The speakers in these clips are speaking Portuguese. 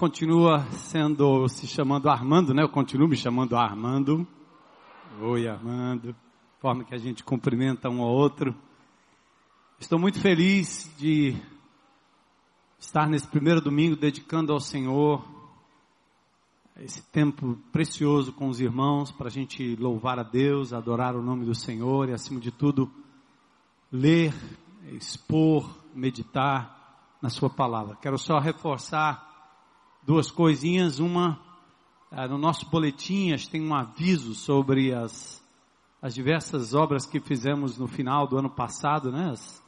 Continua sendo, se chamando Armando, né? Eu continuo me chamando Armando. Oi, Armando. Forma que a gente cumprimenta um ao outro. Estou muito feliz de estar nesse primeiro domingo dedicando ao Senhor esse tempo precioso com os irmãos para a gente louvar a Deus, adorar o nome do Senhor e, acima de tudo, ler, expor, meditar na Sua palavra. Quero só reforçar duas coisinhas. Uma, eh, no nosso boletim, tem um aviso sobre as, as diversas obras que fizemos no final do ano passado, né? As,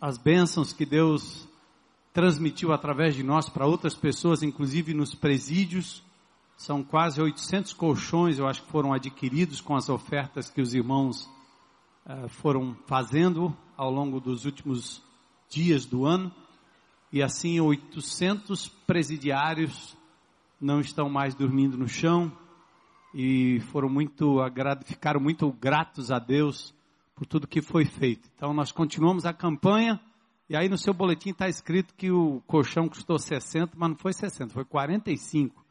as bênçãos que Deus transmitiu através de nós para outras pessoas, inclusive nos presídios. São quase 800 colchões, eu acho que foram adquiridos com as ofertas que os irmãos uh, foram fazendo ao longo dos últimos dias do ano e assim 800 presidiários não estão mais dormindo no chão e foram muito ficaram muito gratos a Deus por tudo que foi feito. Então nós continuamos a campanha e aí no seu boletim está escrito que o colchão custou 60, mas não foi 60, foi 45.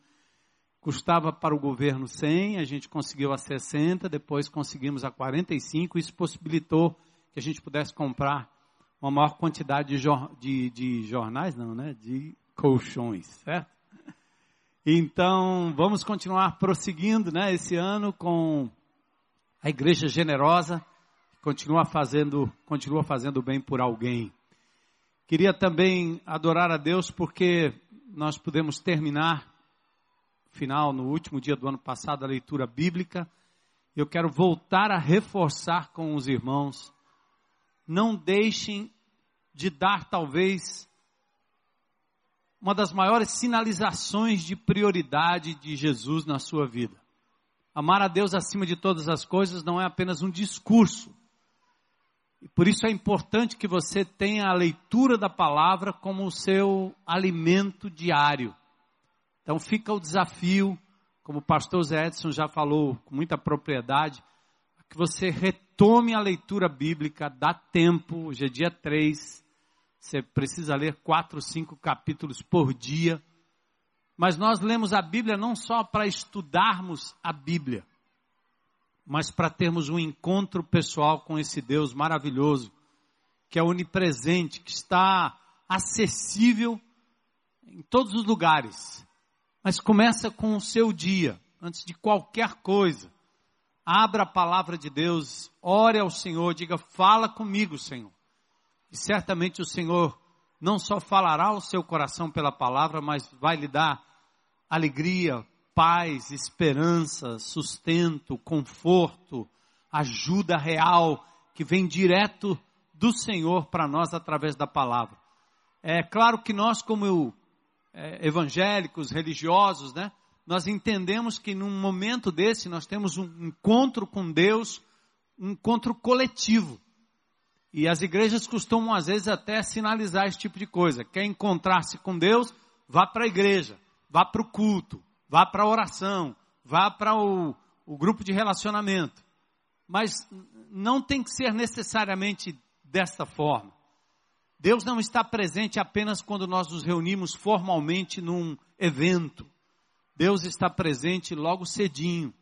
Custava para o governo 100, a gente conseguiu a 60, depois conseguimos a 45, isso possibilitou que a gente pudesse comprar uma maior quantidade de, jor, de, de jornais, não, né? De colchões, certo? Então, vamos continuar prosseguindo, né? Esse ano com a igreja generosa, continua fazendo, continua fazendo bem por alguém. Queria também adorar a Deus porque nós pudemos terminar, final, no último dia do ano passado, a leitura bíblica. Eu quero voltar a reforçar com os irmãos não deixem de dar talvez uma das maiores sinalizações de prioridade de Jesus na sua vida. Amar a Deus acima de todas as coisas não é apenas um discurso. E por isso é importante que você tenha a leitura da palavra como o seu alimento diário. Então fica o desafio, como o pastor Zé Edson já falou com muita propriedade, que você retome a leitura bíblica, dá tempo, hoje é dia 3, você precisa ler quatro, cinco capítulos por dia. Mas nós lemos a Bíblia não só para estudarmos a Bíblia, mas para termos um encontro pessoal com esse Deus maravilhoso, que é onipresente, que está acessível em todos os lugares. Mas começa com o seu dia, antes de qualquer coisa abra a palavra de Deus, ore ao Senhor, diga: Fala comigo, Senhor. E certamente o Senhor não só falará ao seu coração pela palavra, mas vai lhe dar alegria, paz, esperança, sustento, conforto, ajuda real que vem direto do Senhor para nós através da palavra. É claro que nós, como é, evangélicos, religiosos, né, nós entendemos que num momento desse nós temos um encontro com Deus, um encontro coletivo. E as igrejas costumam às vezes até sinalizar esse tipo de coisa. Quer encontrar-se com Deus? Vá para a igreja, vá para o culto, vá para a oração, vá para o, o grupo de relacionamento. Mas não tem que ser necessariamente desta forma. Deus não está presente apenas quando nós nos reunimos formalmente num evento. Deus está presente logo cedinho,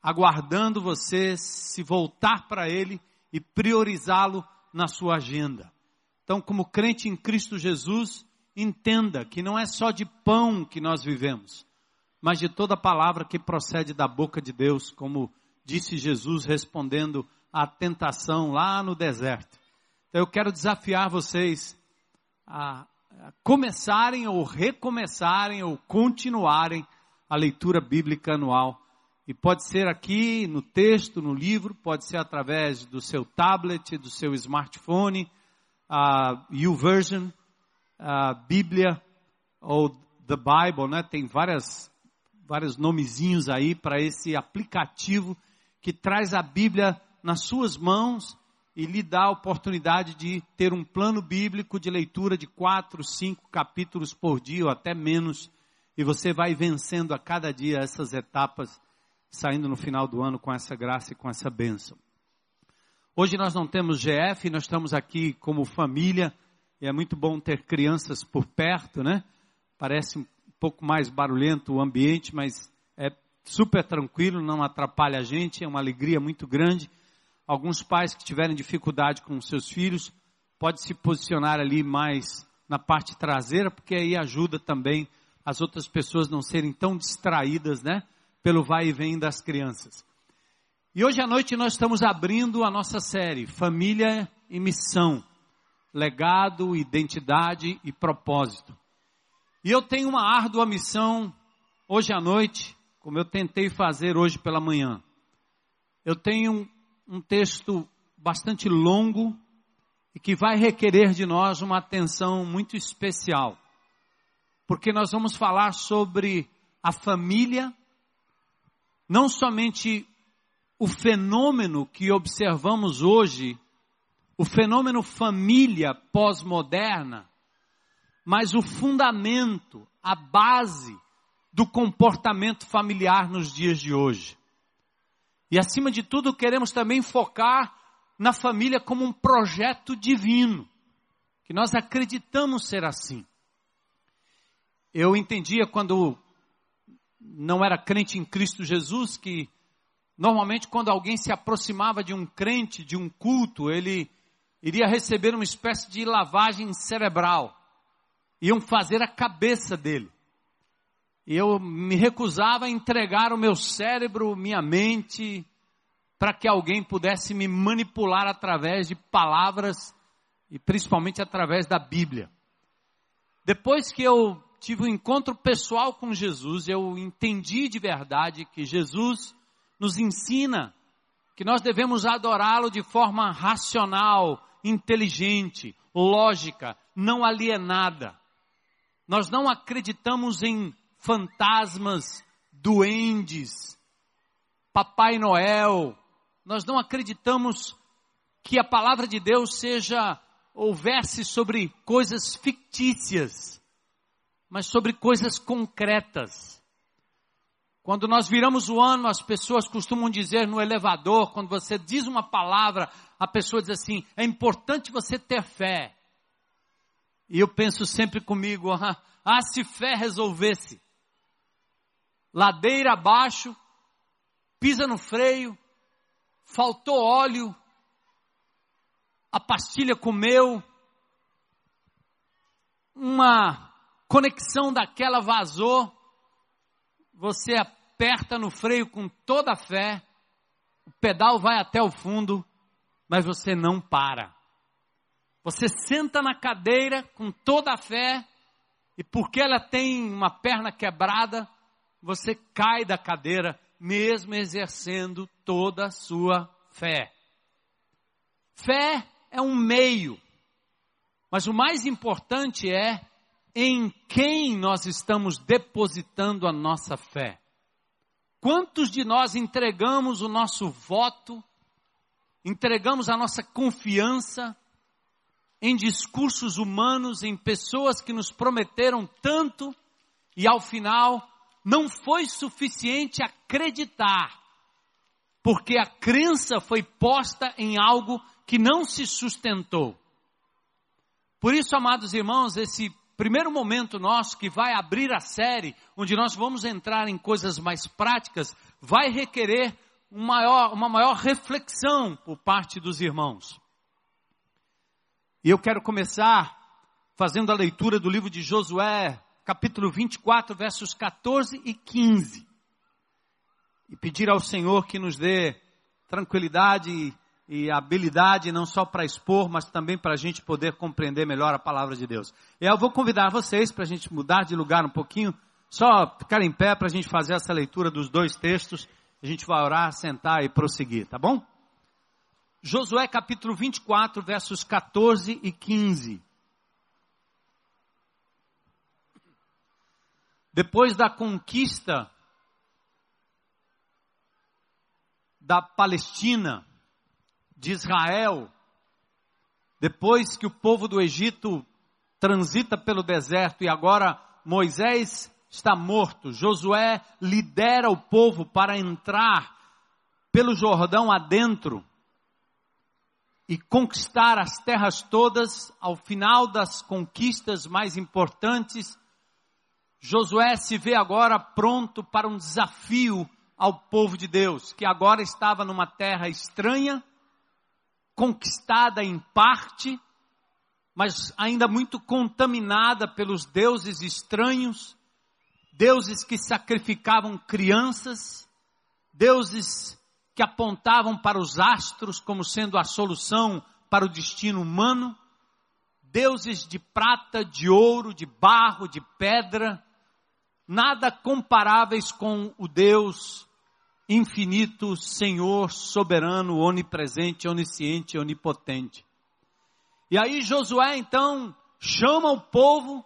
aguardando você se voltar para Ele e priorizá-lo na sua agenda. Então, como crente em Cristo Jesus, entenda que não é só de pão que nós vivemos, mas de toda palavra que procede da boca de Deus, como disse Jesus respondendo à tentação lá no deserto. Então, eu quero desafiar vocês a começarem ou recomeçarem ou continuarem a leitura bíblica anual. E pode ser aqui no texto, no livro, pode ser através do seu tablet, do seu smartphone, a YouVersion, a Bíblia ou The Bible, né? Tem várias vários nomezinhos aí para esse aplicativo que traz a Bíblia nas suas mãos e lhe dá a oportunidade de ter um plano bíblico de leitura de quatro, cinco capítulos por dia ou até menos e você vai vencendo a cada dia essas etapas, saindo no final do ano com essa graça e com essa bênção. Hoje nós não temos GF, nós estamos aqui como família, e é muito bom ter crianças por perto, né? Parece um pouco mais barulhento o ambiente, mas é super tranquilo, não atrapalha a gente, é uma alegria muito grande. Alguns pais que tiverem dificuldade com seus filhos, pode se posicionar ali mais na parte traseira, porque aí ajuda também as outras pessoas não serem tão distraídas, né? Pelo vai e vem das crianças. E hoje à noite nós estamos abrindo a nossa série Família e Missão, Legado, Identidade e Propósito. E eu tenho uma árdua missão hoje à noite, como eu tentei fazer hoje pela manhã. Eu tenho um texto bastante longo e que vai requerer de nós uma atenção muito especial. Porque nós vamos falar sobre a família, não somente o fenômeno que observamos hoje, o fenômeno família pós-moderna, mas o fundamento, a base do comportamento familiar nos dias de hoje. E acima de tudo, queremos também focar na família como um projeto divino, que nós acreditamos ser assim. Eu entendia quando não era crente em Cristo Jesus que normalmente quando alguém se aproximava de um crente, de um culto, ele iria receber uma espécie de lavagem cerebral. Iam fazer a cabeça dele. E eu me recusava a entregar o meu cérebro, minha mente, para que alguém pudesse me manipular através de palavras e principalmente através da Bíblia. Depois que eu tive um encontro pessoal com Jesus, eu entendi de verdade que Jesus nos ensina que nós devemos adorá-lo de forma racional, inteligente, lógica, não alienada. Nós não acreditamos em fantasmas, duendes, Papai Noel, nós não acreditamos que a palavra de Deus seja houvesse sobre coisas fictícias, mas sobre coisas concretas. Quando nós viramos o ano, as pessoas costumam dizer no elevador, quando você diz uma palavra, a pessoa diz assim: é importante você ter fé. E eu penso sempre comigo: ah, ah se fé resolvesse. Ladeira abaixo, pisa no freio, faltou óleo, a pastilha comeu, uma conexão daquela vazou, você aperta no freio com toda a fé, o pedal vai até o fundo, mas você não para. Você senta na cadeira com toda a fé, e porque ela tem uma perna quebrada, você cai da cadeira mesmo exercendo toda a sua fé. Fé é um meio, mas o mais importante é em quem nós estamos depositando a nossa fé. Quantos de nós entregamos o nosso voto, entregamos a nossa confiança em discursos humanos, em pessoas que nos prometeram tanto e ao final não foi suficiente acreditar, porque a crença foi posta em algo que não se sustentou. Por isso, amados irmãos, esse primeiro momento nosso que vai abrir a série, onde nós vamos entrar em coisas mais práticas, vai requerer um maior, uma maior reflexão por parte dos irmãos. E eu quero começar fazendo a leitura do livro de Josué, capítulo 24, versos 14 e 15. E pedir ao Senhor que nos dê tranquilidade e habilidade não só para expor, mas também para a gente poder compreender melhor a palavra de Deus. Eu vou convidar vocês para a gente mudar de lugar um pouquinho, só ficar em pé para a gente fazer essa leitura dos dois textos. A gente vai orar, sentar e prosseguir, tá bom? Josué capítulo 24, versos 14 e 15. Depois da conquista da Palestina, de Israel, depois que o povo do Egito transita pelo deserto e agora Moisés está morto, Josué lidera o povo para entrar pelo Jordão adentro e conquistar as terras todas, ao final das conquistas mais importantes, Josué se vê agora pronto para um desafio ao povo de Deus, que agora estava numa terra estranha, conquistada em parte, mas ainda muito contaminada pelos deuses estranhos, deuses que sacrificavam crianças, deuses que apontavam para os astros como sendo a solução para o destino humano, deuses de prata, de ouro, de barro, de pedra, nada comparáveis com o Deus infinito, Senhor, soberano, onipresente, onisciente, onipotente. E aí Josué então chama o povo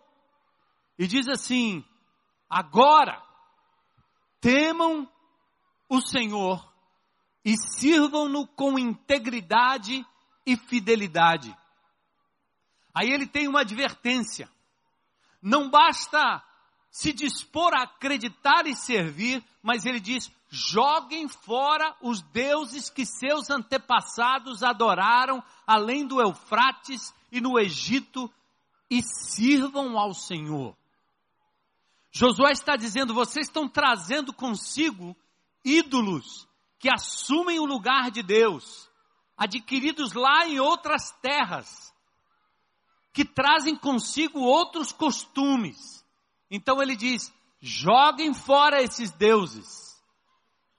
e diz assim: agora temam o Senhor e sirvam-no com integridade e fidelidade. Aí ele tem uma advertência. Não basta se dispor a acreditar e servir, mas ele diz: joguem fora os deuses que seus antepassados adoraram além do Eufrates e no Egito e sirvam ao Senhor. Josué está dizendo: vocês estão trazendo consigo ídolos que assumem o lugar de Deus, adquiridos lá em outras terras, que trazem consigo outros costumes. Então ele diz: joguem fora esses deuses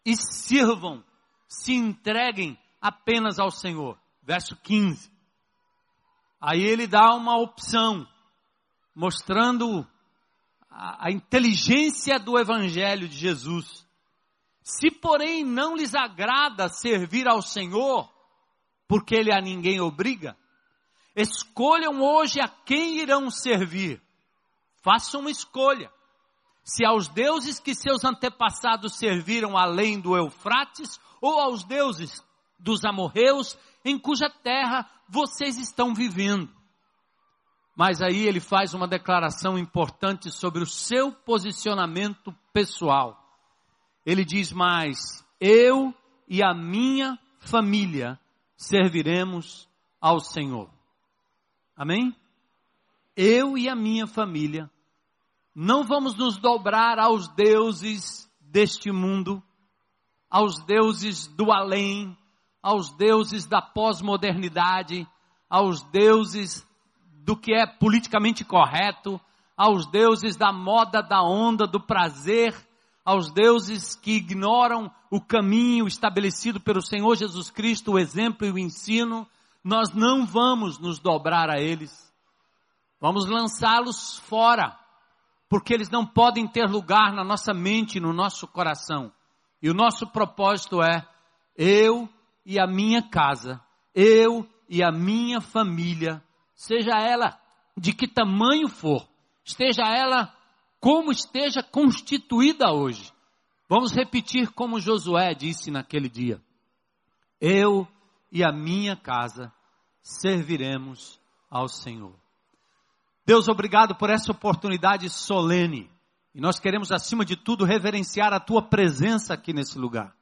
e sirvam, se entreguem apenas ao Senhor. Verso 15. Aí ele dá uma opção, mostrando a, a inteligência do Evangelho de Jesus. Se porém não lhes agrada servir ao Senhor, porque ele a ninguém obriga, escolham hoje a quem irão servir. Façam uma escolha. Se aos deuses que seus antepassados serviram além do Eufrates, ou aos deuses dos amorreus, em cuja terra vocês estão vivendo. Mas aí ele faz uma declaração importante sobre o seu posicionamento pessoal. Ele diz mais: Eu e a minha família serviremos ao Senhor. Amém? Eu e a minha família não vamos nos dobrar aos deuses deste mundo, aos deuses do além, aos deuses da pós-modernidade, aos deuses do que é politicamente correto, aos deuses da moda, da onda, do prazer, aos deuses que ignoram o caminho estabelecido pelo Senhor Jesus Cristo, o exemplo e o ensino, nós não vamos nos dobrar a eles. Vamos lançá-los fora, porque eles não podem ter lugar na nossa mente, no nosso coração. E o nosso propósito é: eu e a minha casa, eu e a minha família, seja ela de que tamanho for, esteja ela como esteja constituída hoje. Vamos repetir como Josué disse naquele dia: Eu e a minha casa serviremos ao Senhor. Deus, obrigado por essa oportunidade solene. E nós queremos, acima de tudo, reverenciar a tua presença aqui nesse lugar.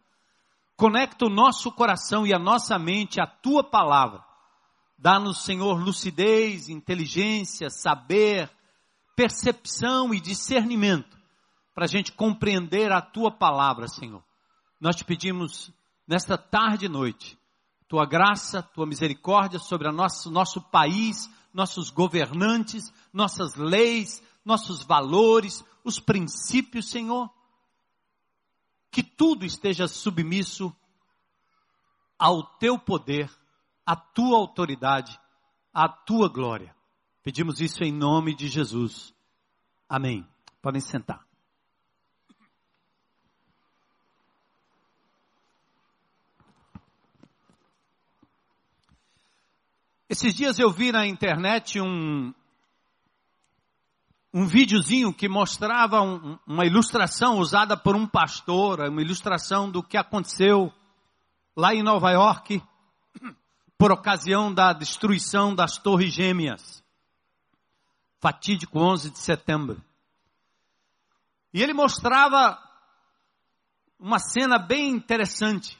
Conecta o nosso coração e a nossa mente à tua palavra. Dá-nos, Senhor, lucidez, inteligência, saber, percepção e discernimento para a gente compreender a tua palavra, Senhor. Nós te pedimos nesta tarde e noite, tua graça, tua misericórdia sobre o nosso, nosso país, nossos governantes, nossas leis, nossos valores, os princípios, Senhor que tudo esteja submisso ao teu poder, à tua autoridade, à tua glória. Pedimos isso em nome de Jesus. Amém. Podem sentar. Esses dias eu vi na internet um, um videozinho que mostrava um, uma ilustração usada por um pastor, uma ilustração do que aconteceu lá em Nova York por ocasião da destruição das Torres Gêmeas. Fatídico 11 de setembro. E ele mostrava uma cena bem interessante.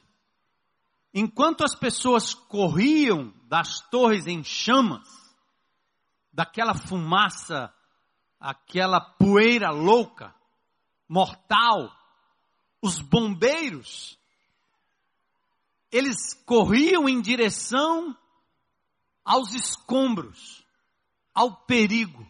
Enquanto as pessoas corriam das torres em chamas, daquela fumaça aquela poeira louca, mortal, os bombeiros, eles corriam em direção aos escombros, ao perigo.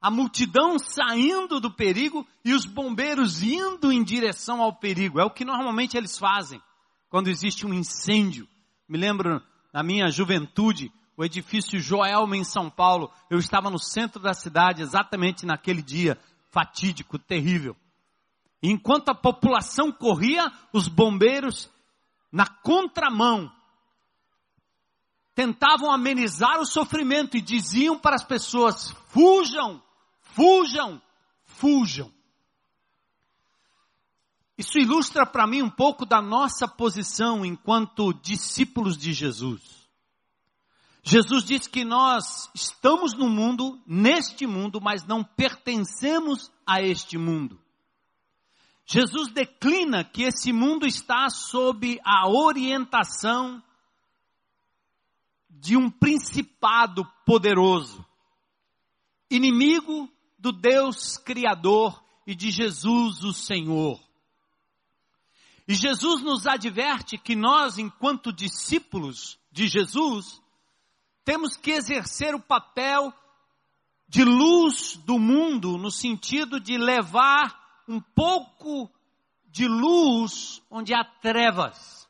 A multidão saindo do perigo e os bombeiros indo em direção ao perigo. É o que normalmente eles fazem quando existe um incêndio. Me lembro na minha juventude, o edifício Joelma em São Paulo. Eu estava no centro da cidade exatamente naquele dia fatídico, terrível. E enquanto a população corria, os bombeiros, na contramão, tentavam amenizar o sofrimento e diziam para as pessoas: fujam, fujam, fujam. Isso ilustra para mim um pouco da nossa posição enquanto discípulos de Jesus. Jesus disse que nós estamos no mundo, neste mundo, mas não pertencemos a este mundo. Jesus declina que esse mundo está sob a orientação de um principado poderoso, inimigo do Deus Criador e de Jesus o Senhor. E Jesus nos adverte que nós, enquanto discípulos de Jesus, temos que exercer o papel de luz do mundo, no sentido de levar um pouco de luz onde há trevas,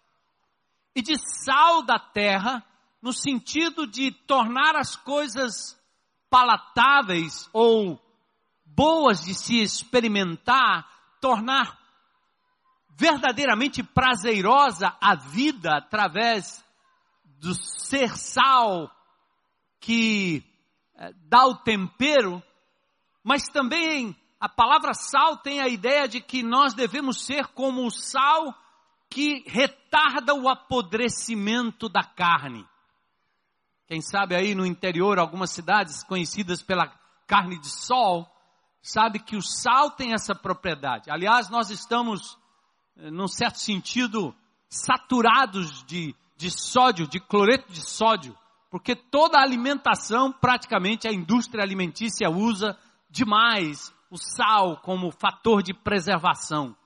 e de sal da terra, no sentido de tornar as coisas palatáveis ou boas de se experimentar, tornar verdadeiramente prazerosa a vida através do ser sal que é, dá o tempero, mas também a palavra sal tem a ideia de que nós devemos ser como o sal que retarda o apodrecimento da carne. Quem sabe aí no interior, algumas cidades conhecidas pela carne de sol, sabe que o sal tem essa propriedade. Aliás, nós estamos, eh, num certo sentido, saturados de, de sódio, de cloreto de sódio porque toda a alimentação, praticamente a indústria alimentícia usa demais o sal como fator de preservação.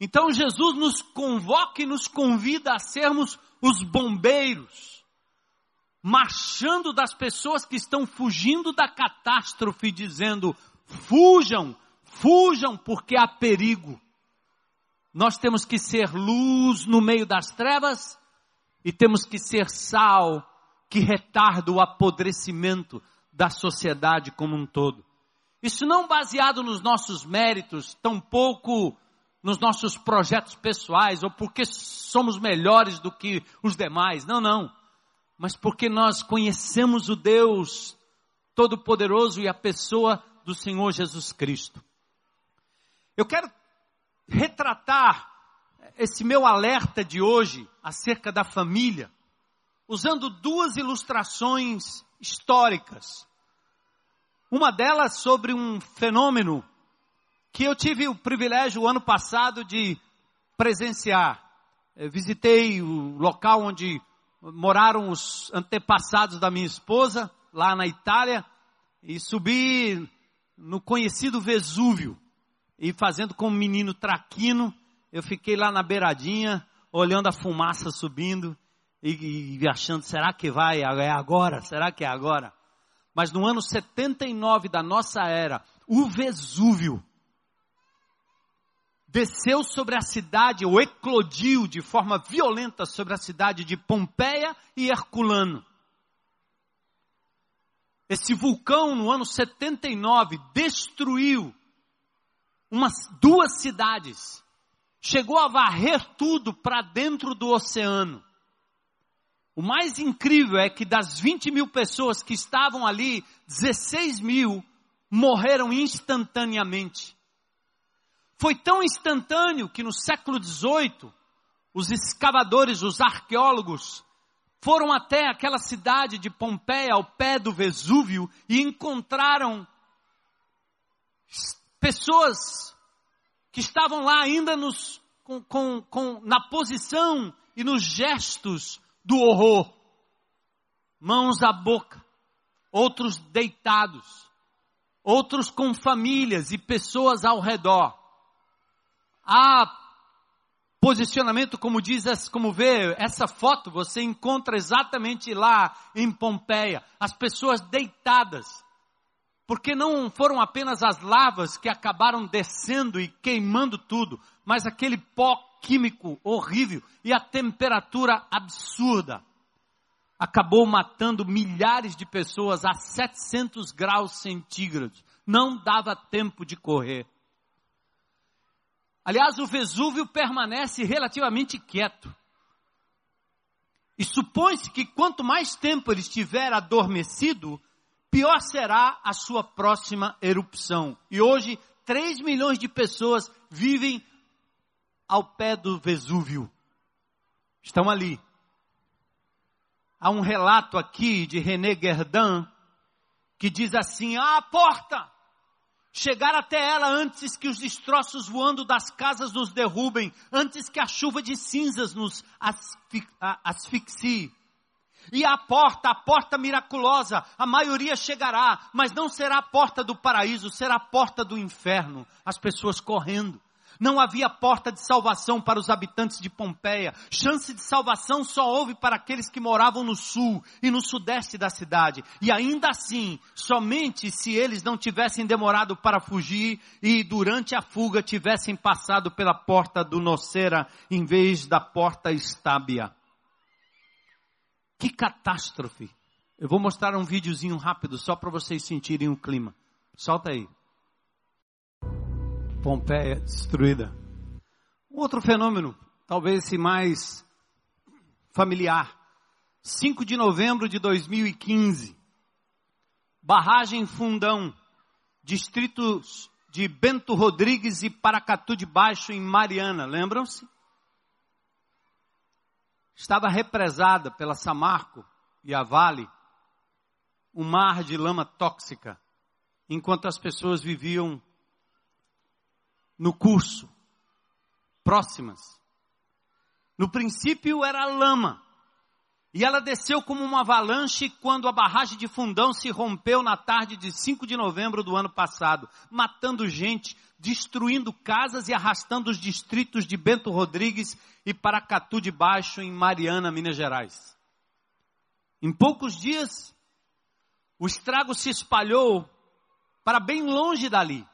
Então Jesus nos convoca e nos convida a sermos os bombeiros, marchando das pessoas que estão fugindo da catástrofe, dizendo: fujam, fujam, porque há perigo. Nós temos que ser luz no meio das trevas e temos que ser sal que retarda o apodrecimento da sociedade como um todo. Isso não baseado nos nossos méritos, tampouco nos nossos projetos pessoais ou porque somos melhores do que os demais. Não, não. Mas porque nós conhecemos o Deus Todo-Poderoso e a pessoa do Senhor Jesus Cristo. Eu quero retratar esse meu alerta de hoje acerca da família, usando duas ilustrações históricas. Uma delas sobre um fenômeno que eu tive o privilégio ano passado de presenciar. Eu visitei o local onde moraram os antepassados da minha esposa, lá na Itália, e subi no conhecido Vesúvio, e fazendo com o menino traquino, eu fiquei lá na beiradinha, olhando a fumaça subindo e, e achando, será que vai? É agora? Será que é agora? Mas no ano 79 da nossa era, o Vesúvio desceu sobre a cidade, ou eclodiu de forma violenta sobre a cidade de Pompeia e Herculano. Esse vulcão, no ano 79, destruiu umas duas cidades chegou a varrer tudo para dentro do oceano. O mais incrível é que das 20 mil pessoas que estavam ali, 16 mil morreram instantaneamente. Foi tão instantâneo que no século XVIII, os escavadores, os arqueólogos, foram até aquela cidade de Pompeia, ao pé do Vesúvio, e encontraram pessoas que estavam lá ainda nos, com, com, com, na posição e nos gestos do horror. Mãos à boca, outros deitados, outros com famílias e pessoas ao redor. Há posicionamento, como diz, como vê essa foto, você encontra exatamente lá em Pompeia, as pessoas deitadas. Porque não foram apenas as lavas que acabaram descendo e queimando tudo, mas aquele pó químico horrível e a temperatura absurda acabou matando milhares de pessoas a 700 graus centígrados. Não dava tempo de correr. Aliás, o Vesúvio permanece relativamente quieto. E supõe-se que quanto mais tempo ele estiver adormecido, pior será a sua próxima erupção. E hoje, 3 milhões de pessoas vivem ao pé do Vesúvio. Estão ali. Há um relato aqui de René Guerdin que diz assim: ah, a porta! Chegar até ela antes que os destroços voando das casas nos derrubem, antes que a chuva de cinzas nos asfixie. E a porta, a porta miraculosa, a maioria chegará, mas não será a porta do paraíso, será a porta do inferno. As pessoas correndo. Não havia porta de salvação para os habitantes de Pompeia. Chance de salvação só houve para aqueles que moravam no sul e no sudeste da cidade. E ainda assim, somente se eles não tivessem demorado para fugir e durante a fuga tivessem passado pela porta do Nocera em vez da porta Estábia. Que catástrofe! Eu vou mostrar um videozinho rápido só para vocês sentirem o clima. Solta aí. Pompeia destruída. Outro fenômeno, talvez esse mais familiar. 5 de novembro de 2015. Barragem Fundão, distritos de Bento Rodrigues e Paracatu de Baixo em Mariana, lembram-se? Estava represada pela Samarco e a Vale um mar de lama tóxica, enquanto as pessoas viviam no curso, próximas. No princípio era lama, e ela desceu como uma avalanche quando a barragem de Fundão se rompeu na tarde de 5 de novembro do ano passado, matando gente, destruindo casas e arrastando os distritos de Bento Rodrigues e Paracatu de Baixo, em Mariana, Minas Gerais. Em poucos dias, o estrago se espalhou para bem longe dali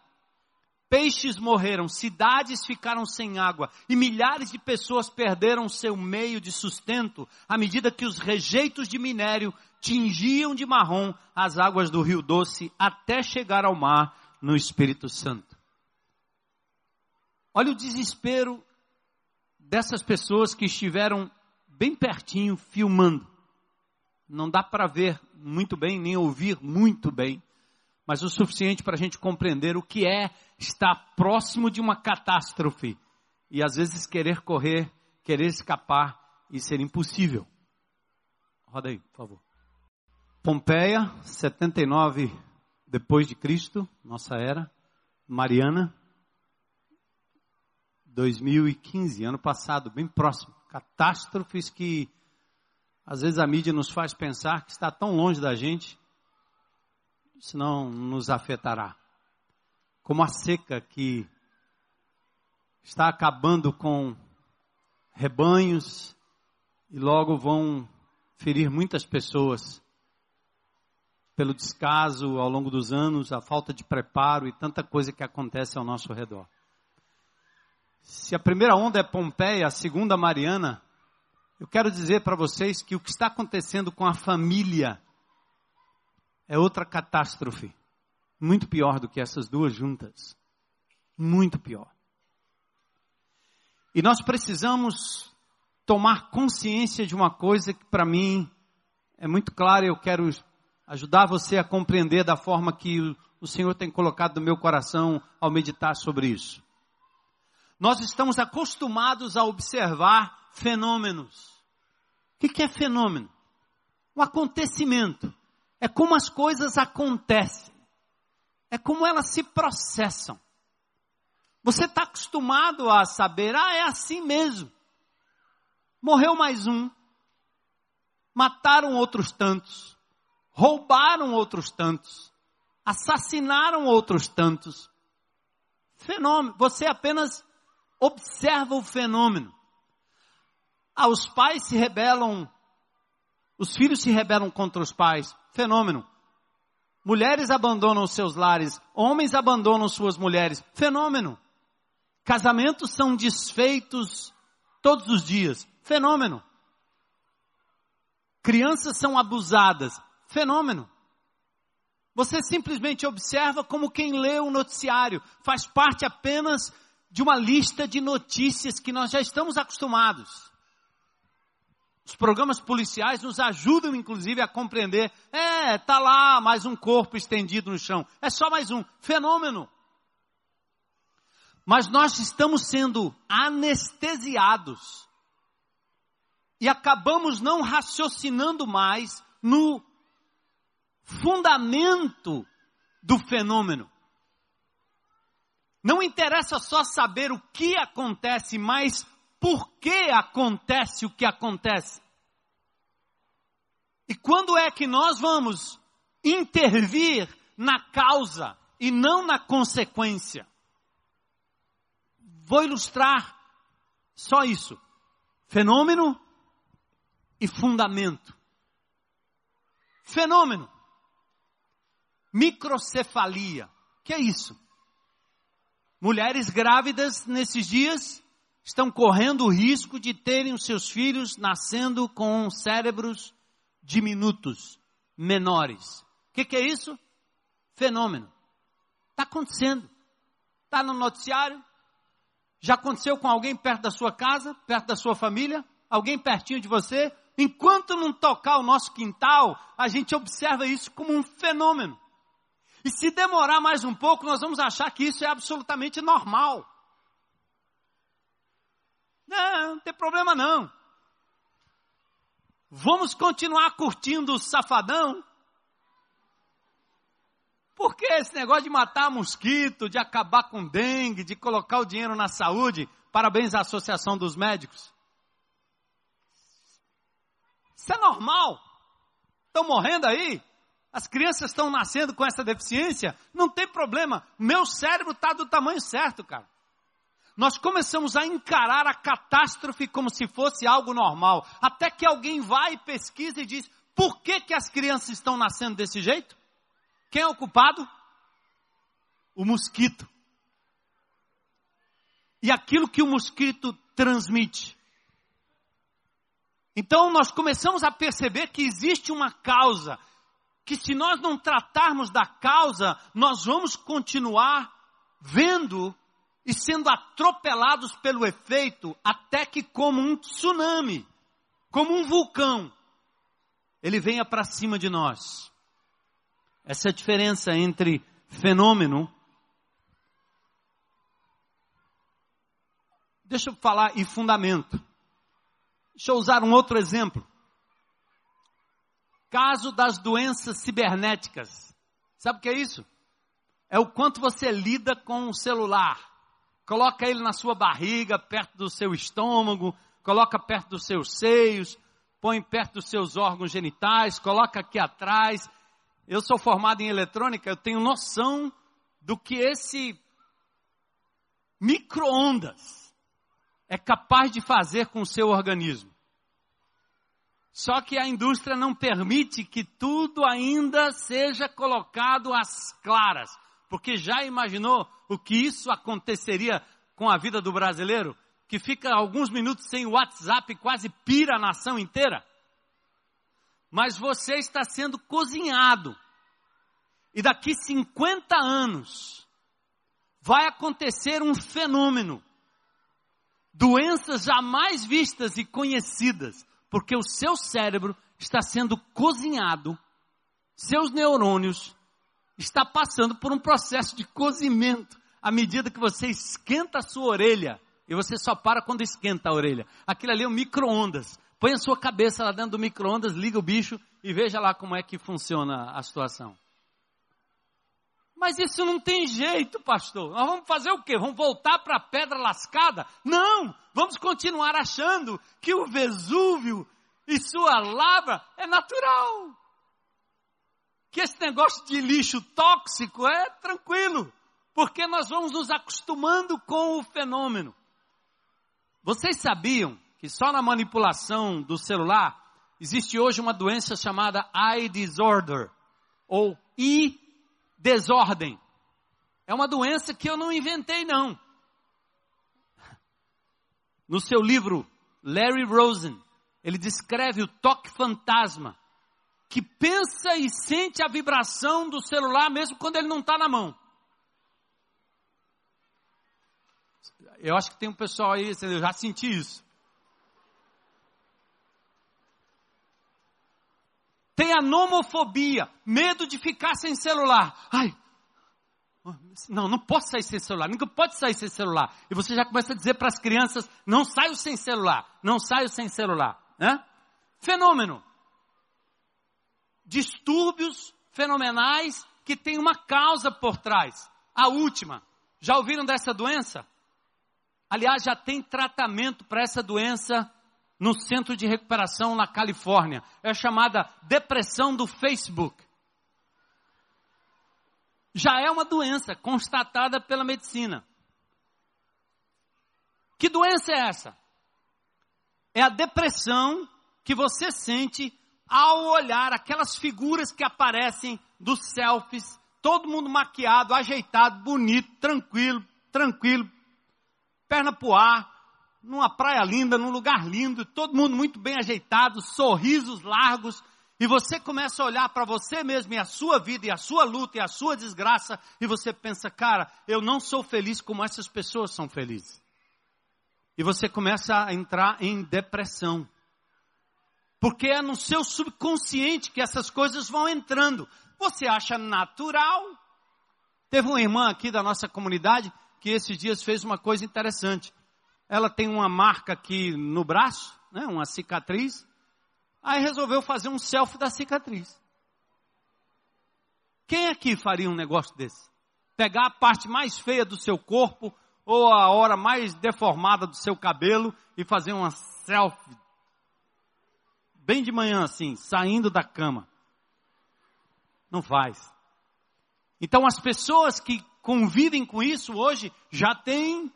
peixes morreram, cidades ficaram sem água e milhares de pessoas perderam seu meio de sustento à medida que os rejeitos de minério tingiam de marrom as águas do Rio Doce até chegar ao mar no Espírito Santo. Olha o desespero dessas pessoas que estiveram bem pertinho filmando. Não dá para ver muito bem, nem ouvir muito bem, mas o suficiente para a gente compreender o que é estar próximo de uma catástrofe e às vezes querer correr, querer escapar e ser impossível. Roda aí, por favor. Pompeia, 79 depois de Cristo, nossa era. Mariana, 2015, ano passado, bem próximo. Catástrofes que às vezes a mídia nos faz pensar que está tão longe da gente isso não nos afetará. Como a seca que está acabando com rebanhos e logo vão ferir muitas pessoas pelo descaso ao longo dos anos, a falta de preparo e tanta coisa que acontece ao nosso redor. Se a primeira onda é Pompeia, a segunda Mariana, eu quero dizer para vocês que o que está acontecendo com a família é outra catástrofe. Muito pior do que essas duas juntas. Muito pior. E nós precisamos tomar consciência de uma coisa que para mim é muito clara, eu quero ajudar você a compreender da forma que o Senhor tem colocado no meu coração ao meditar sobre isso. Nós estamos acostumados a observar fenômenos. O que é fenômeno? Um acontecimento é como as coisas acontecem, é como elas se processam. Você está acostumado a saber, ah, é assim mesmo. Morreu mais um, mataram outros tantos, roubaram outros tantos, assassinaram outros tantos. Fenômeno. Você apenas observa o fenômeno. Ah, os pais se rebelam, os filhos se rebelam contra os pais. Fenômeno. Mulheres abandonam seus lares, homens abandonam suas mulheres. Fenômeno. Casamentos são desfeitos todos os dias. Fenômeno. Crianças são abusadas. Fenômeno. Você simplesmente observa como quem lê o noticiário. Faz parte apenas de uma lista de notícias que nós já estamos acostumados. Os programas policiais nos ajudam, inclusive, a compreender. É, tá lá mais um corpo estendido no chão. É só mais um fenômeno. Mas nós estamos sendo anestesiados e acabamos não raciocinando mais no fundamento do fenômeno. Não interessa só saber o que acontece, mas por que acontece o que acontece. E quando é que nós vamos intervir na causa e não na consequência? Vou ilustrar só isso. Fenômeno e fundamento. Fenômeno. Microcefalia. Que é isso? Mulheres grávidas nesses dias estão correndo o risco de terem os seus filhos nascendo com cérebros diminutos, menores. O que, que, é isso? Fenômeno. Está acontecendo. Está no noticiário. Já aconteceu com alguém perto da sua casa, perto da sua família? Alguém pertinho de você? Enquanto não tocar o nosso quintal, a gente observa isso como um fenômeno. E se demorar mais um pouco, nós vamos achar que isso é absolutamente normal. Não, não tem problema não. Vamos continuar curtindo o safadão? Porque esse negócio de matar mosquito, de acabar com dengue, de colocar o dinheiro na saúde, parabéns à Associação dos Médicos. Isso é normal. Estão morrendo aí? As crianças estão nascendo com essa deficiência? Não tem problema. Meu cérebro está do tamanho certo, cara. Nós começamos a encarar a catástrofe como se fosse algo normal. Até que alguém vai, pesquisa e diz: por que, que as crianças estão nascendo desse jeito? Quem é o culpado? O mosquito. E aquilo que o mosquito transmite. Então nós começamos a perceber que existe uma causa, que se nós não tratarmos da causa, nós vamos continuar vendo e sendo atropelados pelo efeito, até que como um tsunami, como um vulcão, ele venha para cima de nós. Essa é a diferença entre fenômeno. Deixa eu falar e fundamento. Deixa eu usar um outro exemplo. Caso das doenças cibernéticas. Sabe o que é isso? É o quanto você lida com o celular. Coloca ele na sua barriga, perto do seu estômago, coloca perto dos seus seios, põe perto dos seus órgãos genitais, coloca aqui atrás. Eu sou formado em eletrônica, eu tenho noção do que esse micro-ondas é capaz de fazer com o seu organismo. Só que a indústria não permite que tudo ainda seja colocado às claras. Porque já imaginou o que isso aconteceria com a vida do brasileiro? Que fica alguns minutos sem o WhatsApp e quase pira a nação inteira? Mas você está sendo cozinhado. E daqui 50 anos vai acontecer um fenômeno doenças jamais vistas e conhecidas, porque o seu cérebro está sendo cozinhado, seus neurônios está passando por um processo de cozimento à medida que você esquenta a sua orelha. E você só para quando esquenta a orelha. Aquilo ali é um micro-ondas. Põe a sua cabeça lá dentro do micro-ondas, liga o bicho e veja lá como é que funciona a situação. Mas isso não tem jeito, pastor. Nós vamos fazer o quê? Vamos voltar para a pedra lascada? Não! Vamos continuar achando que o Vesúvio e sua lava é natural. Que esse negócio de lixo tóxico é tranquilo, porque nós vamos nos acostumando com o fenômeno. Vocês sabiam que só na manipulação do celular existe hoje uma doença chamada eye disorder ou i desordem. É uma doença que eu não inventei não. No seu livro Larry Rosen, ele descreve o toque fantasma que pensa e sente a vibração do celular mesmo quando ele não está na mão. Eu acho que tem um pessoal aí, eu já senti isso. Tem a nomofobia, medo de ficar sem celular. Ai, não, não posso sair sem celular, nunca pode sair sem celular. E você já começa a dizer para as crianças, não saio sem celular, não saio sem celular. Né? Fenômeno distúrbios fenomenais que têm uma causa por trás. A última, já ouviram dessa doença? Aliás, já tem tratamento para essa doença no centro de recuperação na Califórnia. É chamada depressão do Facebook. Já é uma doença constatada pela medicina. Que doença é essa? É a depressão que você sente ao olhar aquelas figuras que aparecem dos selfies, todo mundo maquiado, ajeitado, bonito, tranquilo, tranquilo, perna pro ar, numa praia linda, num lugar lindo, todo mundo muito bem ajeitado, sorrisos largos, e você começa a olhar para você mesmo e a sua vida, e a sua luta, e a sua desgraça, e você pensa, cara, eu não sou feliz como essas pessoas são felizes. E você começa a entrar em depressão. Porque é no seu subconsciente que essas coisas vão entrando. Você acha natural. Teve uma irmã aqui da nossa comunidade que esses dias fez uma coisa interessante. Ela tem uma marca aqui no braço, né, uma cicatriz. Aí resolveu fazer um selfie da cicatriz. Quem aqui faria um negócio desse? Pegar a parte mais feia do seu corpo ou a hora mais deformada do seu cabelo e fazer uma selfie bem de manhã assim, saindo da cama. Não faz. Então as pessoas que convivem com isso hoje já têm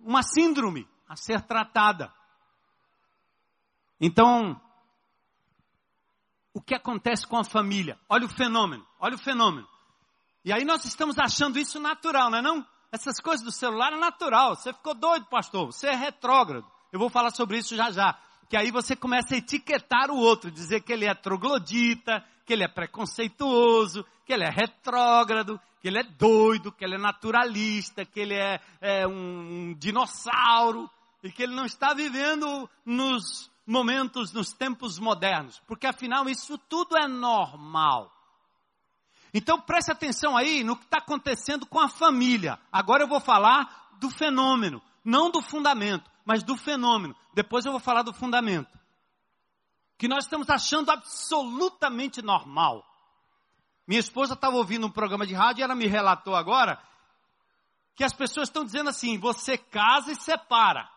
uma síndrome a ser tratada. Então, o que acontece com a família? Olha o fenômeno, olha o fenômeno. E aí nós estamos achando isso natural, não é não? Essas coisas do celular é natural. Você ficou doido, pastor. Você é retrógrado. Eu vou falar sobre isso já já que aí você começa a etiquetar o outro, dizer que ele é troglodita, que ele é preconceituoso, que ele é retrógrado, que ele é doido, que ele é naturalista, que ele é, é um dinossauro e que ele não está vivendo nos momentos, nos tempos modernos, porque afinal isso tudo é normal. Então preste atenção aí no que está acontecendo com a família. Agora eu vou falar do fenômeno, não do fundamento mas do fenômeno. Depois eu vou falar do fundamento. Que nós estamos achando absolutamente normal. Minha esposa estava ouvindo um programa de rádio e ela me relatou agora que as pessoas estão dizendo assim: você casa e separa.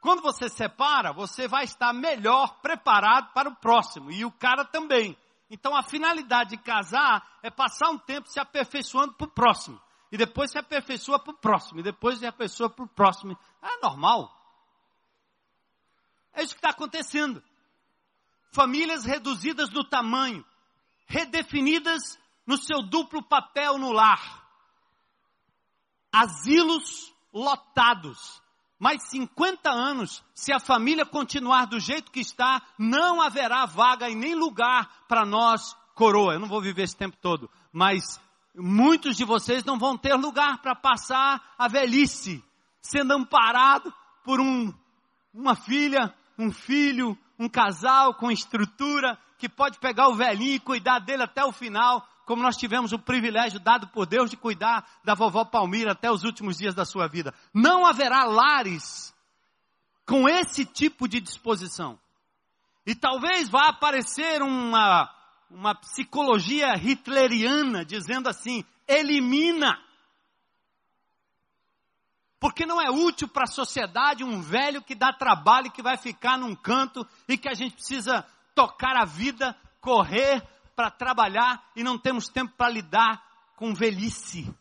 Quando você separa, você vai estar melhor preparado para o próximo e o cara também. Então a finalidade de casar é passar um tempo se aperfeiçoando para o próximo. E depois se aperfeiçoa para o próximo. E depois se aperfeiçoa para o próximo. É normal. É isso que está acontecendo. Famílias reduzidas no tamanho, redefinidas no seu duplo papel no lar. Asilos lotados. Mais 50 anos, se a família continuar do jeito que está, não haverá vaga e nem lugar para nós, coroa. Eu não vou viver esse tempo todo, mas muitos de vocês não vão ter lugar para passar a velhice, sendo amparado por um, uma filha um filho, um casal com estrutura, que pode pegar o velhinho e cuidar dele até o final, como nós tivemos o privilégio dado por Deus de cuidar da vovó Palmira até os últimos dias da sua vida. Não haverá lares com esse tipo de disposição. E talvez vá aparecer uma, uma psicologia hitleriana dizendo assim: elimina porque não é útil para a sociedade um velho que dá trabalho e que vai ficar num canto e que a gente precisa tocar a vida, correr, para trabalhar e não temos tempo para lidar com velhice.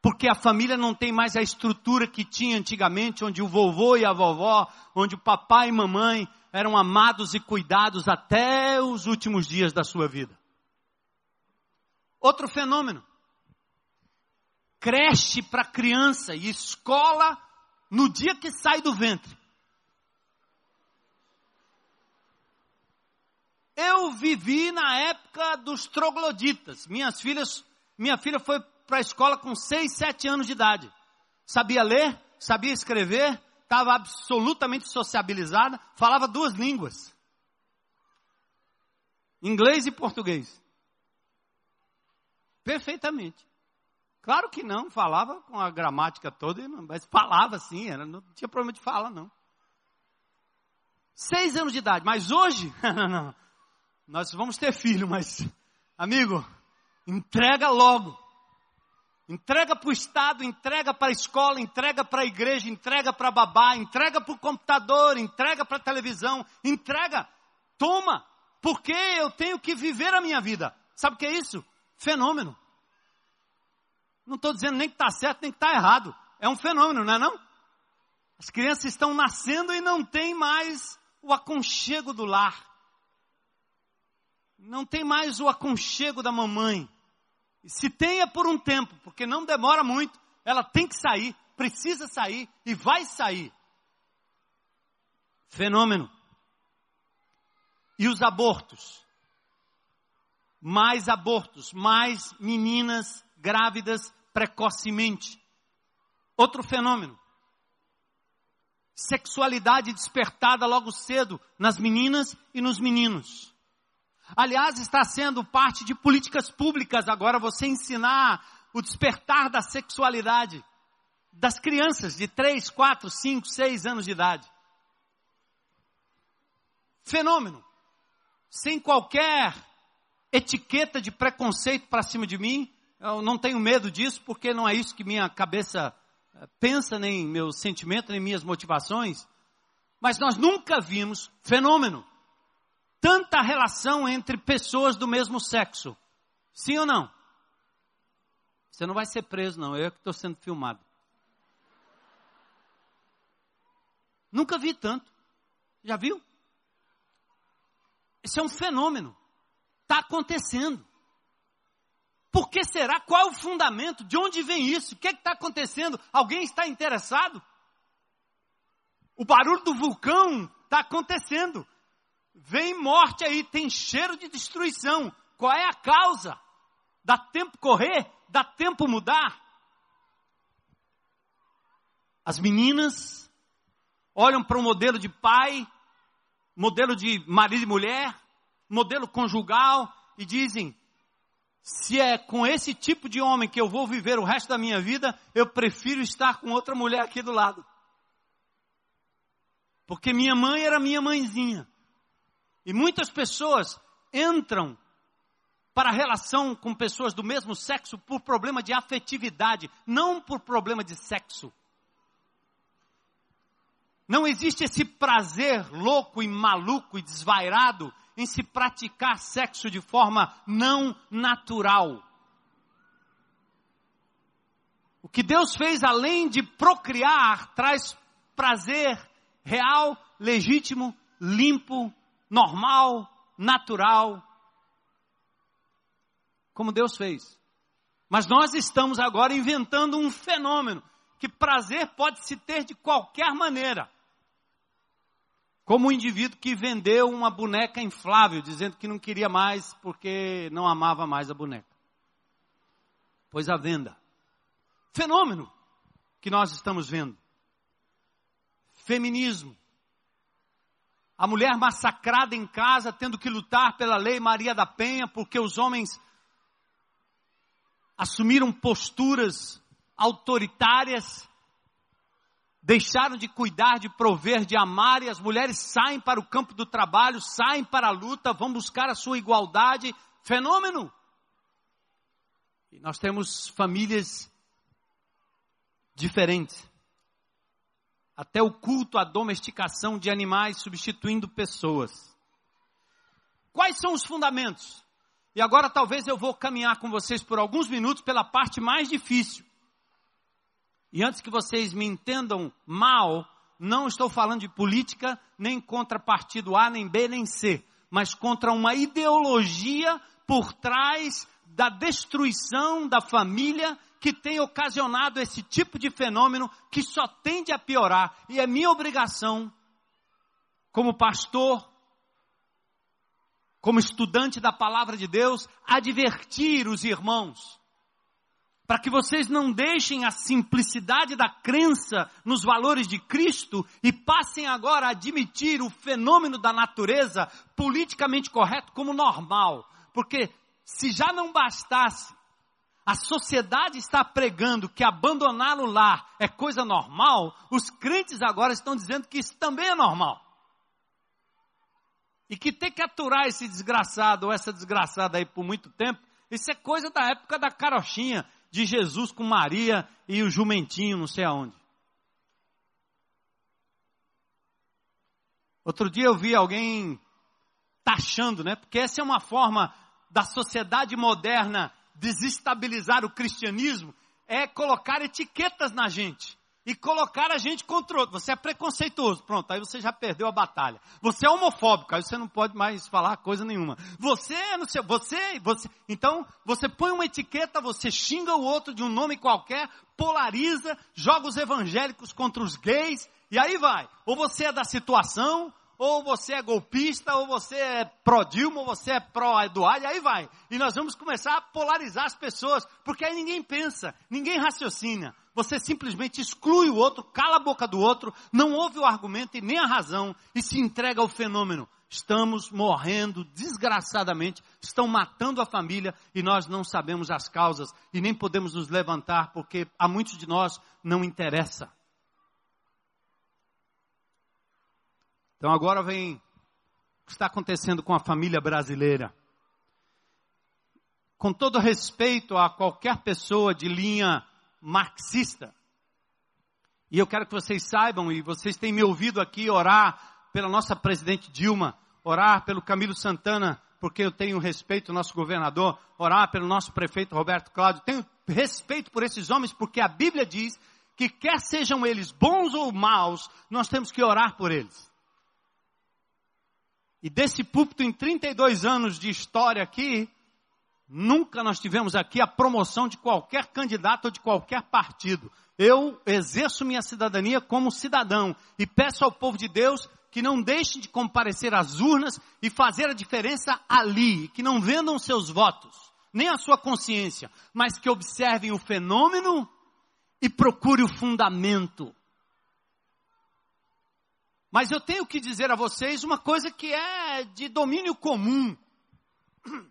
Porque a família não tem mais a estrutura que tinha antigamente, onde o vovô e a vovó, onde o papai e mamãe eram amados e cuidados até os últimos dias da sua vida. Outro fenômeno. Creche para criança e escola no dia que sai do ventre. Eu vivi na época dos trogloditas. Minhas filhas, minha filha foi para a escola com 6, 7 anos de idade. Sabia ler, sabia escrever, estava absolutamente sociabilizada, falava duas línguas. Inglês e português. Perfeitamente. Claro que não, falava com a gramática toda, mas falava sim, era, não tinha problema de fala, não. Seis anos de idade, mas hoje, não, nós vamos ter filho, mas, amigo, entrega logo. Entrega para o Estado, entrega para a escola, entrega para a igreja, entrega para babá, entrega para o computador, entrega para a televisão, entrega, toma, porque eu tenho que viver a minha vida. Sabe o que é isso? Fenômeno. Não estou dizendo nem que está certo, nem que está errado. É um fenômeno, não é não? As crianças estão nascendo e não tem mais o aconchego do lar não tem mais o aconchego da mamãe. Se tem é por um tempo, porque não demora muito, ela tem que sair, precisa sair e vai sair. Fenômeno. E os abortos? Mais abortos, mais meninas grávidas precocemente. Outro fenômeno. Sexualidade despertada logo cedo nas meninas e nos meninos. Aliás, está sendo parte de políticas públicas agora você ensinar o despertar da sexualidade das crianças de 3, 4, 5, 6 anos de idade. Fenômeno. Sem qualquer etiqueta de preconceito para cima de mim, eu não tenho medo disso, porque não é isso que minha cabeça eh, pensa, nem meu sentimento, nem minhas motivações. Mas nós nunca vimos fenômeno tanta relação entre pessoas do mesmo sexo. Sim ou não? Você não vai ser preso, não. Eu é que estou sendo filmado. Nunca vi tanto. Já viu? Esse é um fenômeno. Está acontecendo. Por que será? Qual é o fundamento? De onde vem isso? O que é está acontecendo? Alguém está interessado? O barulho do vulcão está acontecendo. Vem morte aí, tem cheiro de destruição. Qual é a causa? Dá tempo correr? Dá tempo mudar? As meninas olham para o modelo de pai, modelo de marido e mulher, modelo conjugal e dizem: se é com esse tipo de homem que eu vou viver o resto da minha vida, eu prefiro estar com outra mulher aqui do lado. Porque minha mãe era minha mãezinha. E muitas pessoas entram para a relação com pessoas do mesmo sexo por problema de afetividade, não por problema de sexo. Não existe esse prazer louco e maluco e desvairado em se praticar sexo de forma não natural. O que Deus fez além de procriar traz prazer real, legítimo, limpo normal, natural, como Deus fez. Mas nós estamos agora inventando um fenômeno que prazer pode se ter de qualquer maneira. Como o indivíduo que vendeu uma boneca inflável, dizendo que não queria mais porque não amava mais a boneca. Pois a venda. Fenômeno que nós estamos vendo. Feminismo a mulher massacrada em casa, tendo que lutar pela lei Maria da Penha, porque os homens assumiram posturas autoritárias, deixaram de cuidar, de prover, de amar, e as mulheres saem para o campo do trabalho, saem para a luta, vão buscar a sua igualdade. Fenômeno! E nós temos famílias diferentes até o culto à domesticação de animais substituindo pessoas. Quais são os fundamentos? E agora talvez eu vou caminhar com vocês por alguns minutos pela parte mais difícil. E antes que vocês me entendam mal, não estou falando de política, nem contra partido A, nem B, nem C, mas contra uma ideologia por trás da destruição da família que tem ocasionado esse tipo de fenômeno que só tende a piorar. E é minha obrigação, como pastor, como estudante da palavra de Deus, advertir os irmãos, para que vocês não deixem a simplicidade da crença nos valores de Cristo e passem agora a admitir o fenômeno da natureza politicamente correto como normal. Porque se já não bastasse a sociedade está pregando que abandonar o lar é coisa normal, os crentes agora estão dizendo que isso também é normal. E que ter que aturar esse desgraçado ou essa desgraçada aí por muito tempo, isso é coisa da época da carochinha de Jesus com Maria e o jumentinho, não sei aonde. Outro dia eu vi alguém taxando, né? Porque essa é uma forma da sociedade moderna desestabilizar o cristianismo, é colocar etiquetas na gente e colocar a gente contra o outro. Você é preconceituoso, pronto, aí você já perdeu a batalha. Você é homofóbico, aí você não pode mais falar coisa nenhuma. Você é não sei, você, você, então você põe uma etiqueta, você xinga o outro de um nome qualquer, polariza, joga os evangélicos contra os gays e aí vai. Ou você é da situação, ou você é golpista, ou você é pró-Dilma, ou você é pró-Eduardo, e aí vai. E nós vamos começar a polarizar as pessoas, porque aí ninguém pensa, ninguém raciocina você simplesmente exclui o outro, cala a boca do outro, não ouve o argumento e nem a razão e se entrega ao fenômeno. Estamos morrendo desgraçadamente, estão matando a família e nós não sabemos as causas e nem podemos nos levantar porque a muitos de nós não interessa. Então agora vem o que está acontecendo com a família brasileira. Com todo respeito a qualquer pessoa de linha marxista. E eu quero que vocês saibam, e vocês têm me ouvido aqui orar pela nossa presidente Dilma, orar pelo Camilo Santana, porque eu tenho respeito ao nosso governador, orar pelo nosso prefeito Roberto Cláudio, tenho respeito por esses homens, porque a Bíblia diz que quer sejam eles bons ou maus, nós temos que orar por eles. E desse púlpito em 32 anos de história aqui, Nunca nós tivemos aqui a promoção de qualquer candidato ou de qualquer partido. Eu exerço minha cidadania como cidadão e peço ao povo de Deus que não deixem de comparecer às urnas e fazer a diferença ali, que não vendam seus votos, nem a sua consciência, mas que observem o fenômeno e procurem o fundamento. Mas eu tenho que dizer a vocês uma coisa que é de domínio comum.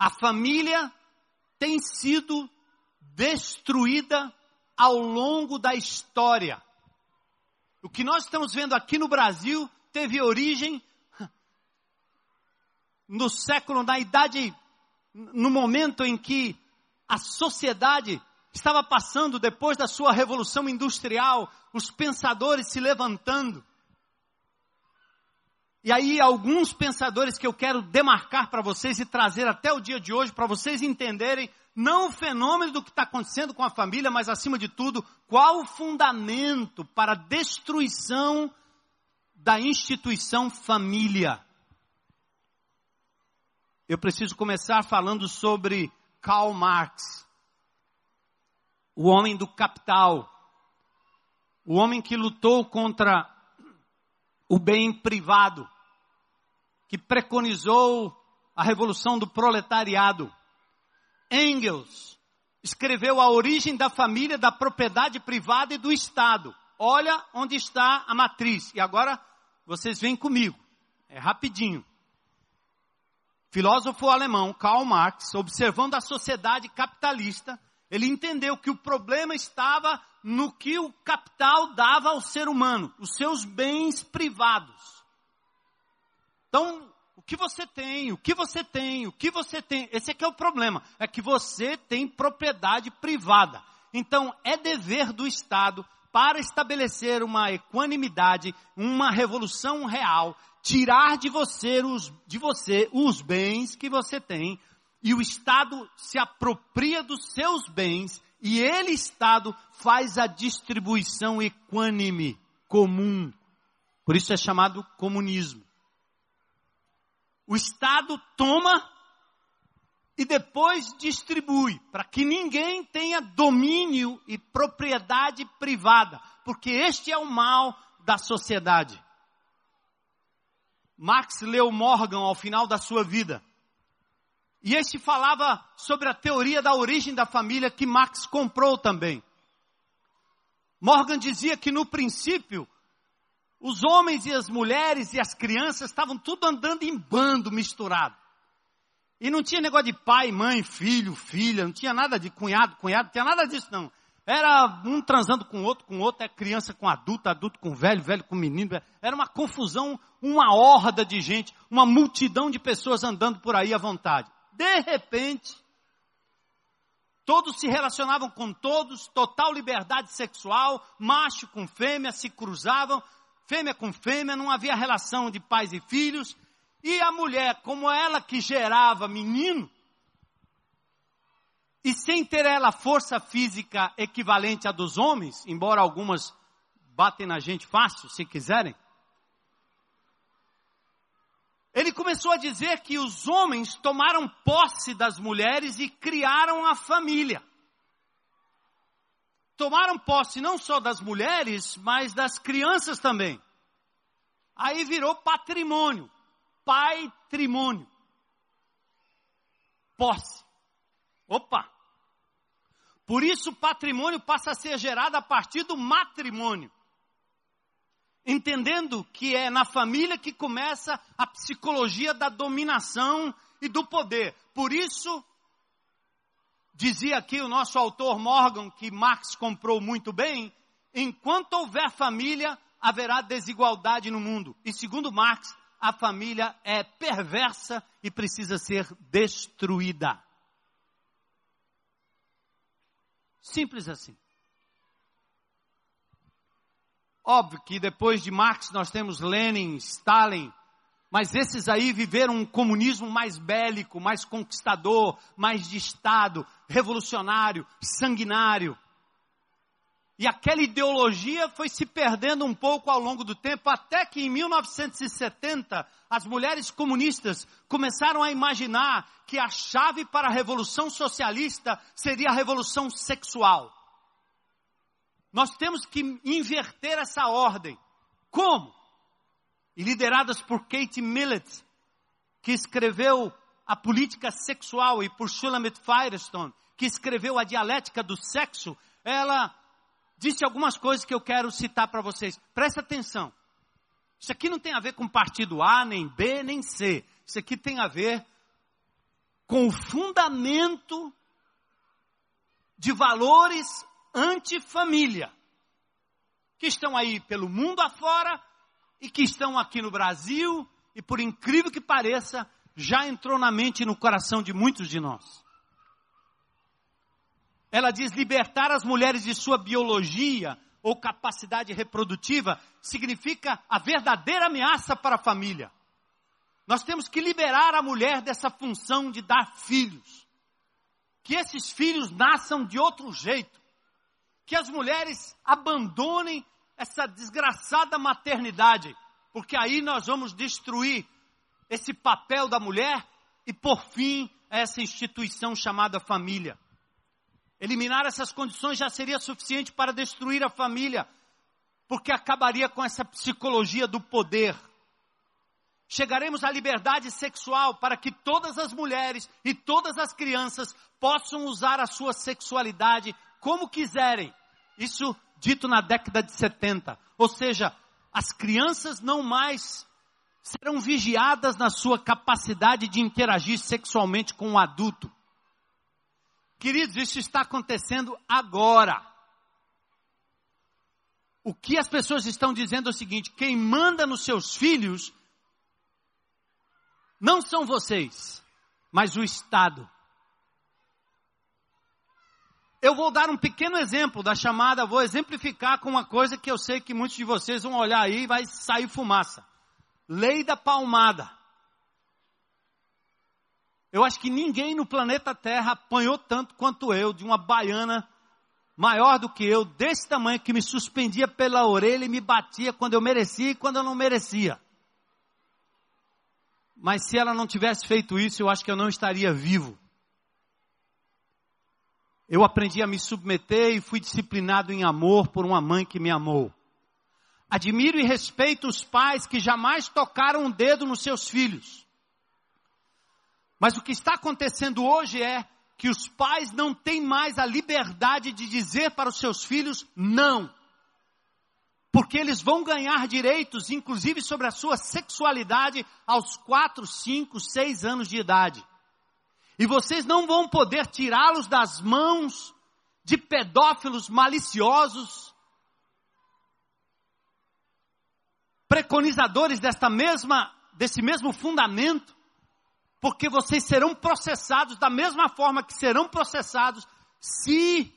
A família tem sido destruída ao longo da história. O que nós estamos vendo aqui no Brasil teve origem no século, na idade, no momento em que a sociedade estava passando depois da sua revolução industrial, os pensadores se levantando. E aí, alguns pensadores que eu quero demarcar para vocês e trazer até o dia de hoje, para vocês entenderem, não o fenômeno do que está acontecendo com a família, mas acima de tudo, qual o fundamento para a destruição da instituição família. Eu preciso começar falando sobre Karl Marx, o homem do capital, o homem que lutou contra o bem privado, que preconizou a revolução do proletariado. Engels escreveu a origem da família, da propriedade privada e do Estado. Olha onde está a matriz. E agora vocês vêm comigo. É rapidinho. Filósofo alemão Karl Marx, observando a sociedade capitalista, ele entendeu que o problema estava no que o capital dava ao ser humano, os seus bens privados. Então, o que você tem, o que você tem, o que você tem, esse aqui é o problema, é que você tem propriedade privada. Então, é dever do Estado para estabelecer uma equanimidade, uma revolução real, tirar de você os, de você os bens que você tem e o Estado se apropria dos seus bens e ele, Estado, faz a distribuição equânime, comum. Por isso é chamado comunismo. O Estado toma e depois distribui, para que ninguém tenha domínio e propriedade privada, porque este é o mal da sociedade. Max leu Morgan ao final da sua vida. E este falava sobre a teoria da origem da família que Marx comprou também. Morgan dizia que no princípio, os homens e as mulheres e as crianças estavam tudo andando em bando misturado. E não tinha negócio de pai, mãe, filho, filha, não tinha nada de cunhado, cunhado, não tinha nada disso não. Era um transando com outro, com outro, é criança com adulto, adulto com velho, velho com menino. Era uma confusão, uma horda de gente, uma multidão de pessoas andando por aí à vontade. De repente, todos se relacionavam com todos, total liberdade sexual, macho com fêmea se cruzavam, fêmea com fêmea, não havia relação de pais e filhos, e a mulher, como ela que gerava menino, e sem ter ela força física equivalente à dos homens, embora algumas batem na gente fácil, se quiserem, ele começou a dizer que os homens tomaram posse das mulheres e criaram a família. Tomaram posse não só das mulheres, mas das crianças também. Aí virou patrimônio, pai-trimônio. Posse. Opa! Por isso o patrimônio passa a ser gerado a partir do matrimônio entendendo que é na família que começa a psicologia da dominação e do poder. Por isso, dizia aqui o nosso autor Morgan, que Marx comprou muito bem, enquanto houver família, haverá desigualdade no mundo. E segundo Marx, a família é perversa e precisa ser destruída. Simples assim. Óbvio que depois de Marx nós temos Lenin, Stalin, mas esses aí viveram um comunismo mais bélico, mais conquistador, mais de Estado, revolucionário, sanguinário. E aquela ideologia foi se perdendo um pouco ao longo do tempo, até que em 1970 as mulheres comunistas começaram a imaginar que a chave para a revolução socialista seria a revolução sexual. Nós temos que inverter essa ordem. Como? E lideradas por Kate Millett, que escreveu a política sexual, e por Shulamit Firestone, que escreveu a dialética do sexo, ela disse algumas coisas que eu quero citar para vocês. Presta atenção. Isso aqui não tem a ver com partido A, nem B, nem C. Isso aqui tem a ver com o fundamento de valores antifamília, que estão aí pelo mundo afora e que estão aqui no Brasil e por incrível que pareça, já entrou na mente e no coração de muitos de nós. Ela diz libertar as mulheres de sua biologia ou capacidade reprodutiva significa a verdadeira ameaça para a família. Nós temos que liberar a mulher dessa função de dar filhos. Que esses filhos nasçam de outro jeito que as mulheres abandonem essa desgraçada maternidade, porque aí nós vamos destruir esse papel da mulher e, por fim, essa instituição chamada família. Eliminar essas condições já seria suficiente para destruir a família, porque acabaria com essa psicologia do poder. Chegaremos à liberdade sexual para que todas as mulheres e todas as crianças possam usar a sua sexualidade como quiserem. Isso dito na década de 70. Ou seja, as crianças não mais serão vigiadas na sua capacidade de interagir sexualmente com o adulto. Queridos, isso está acontecendo agora. O que as pessoas estão dizendo é o seguinte: quem manda nos seus filhos não são vocês, mas o Estado. Eu vou dar um pequeno exemplo da chamada, vou exemplificar com uma coisa que eu sei que muitos de vocês vão olhar aí e vai sair fumaça. lei da palmada. Eu acho que ninguém no planeta Terra apanhou tanto quanto eu de uma baiana maior do que eu, desse tamanho, que me suspendia pela orelha e me batia quando eu merecia e quando eu não merecia. Mas se ela não tivesse feito isso, eu acho que eu não estaria vivo. Eu aprendi a me submeter e fui disciplinado em amor por uma mãe que me amou. Admiro e respeito os pais que jamais tocaram um dedo nos seus filhos. Mas o que está acontecendo hoje é que os pais não têm mais a liberdade de dizer para os seus filhos não. Porque eles vão ganhar direitos, inclusive sobre a sua sexualidade, aos 4, 5, 6 anos de idade. E vocês não vão poder tirá-los das mãos de pedófilos maliciosos, preconizadores desta mesma, desse mesmo fundamento, porque vocês serão processados da mesma forma que serão processados se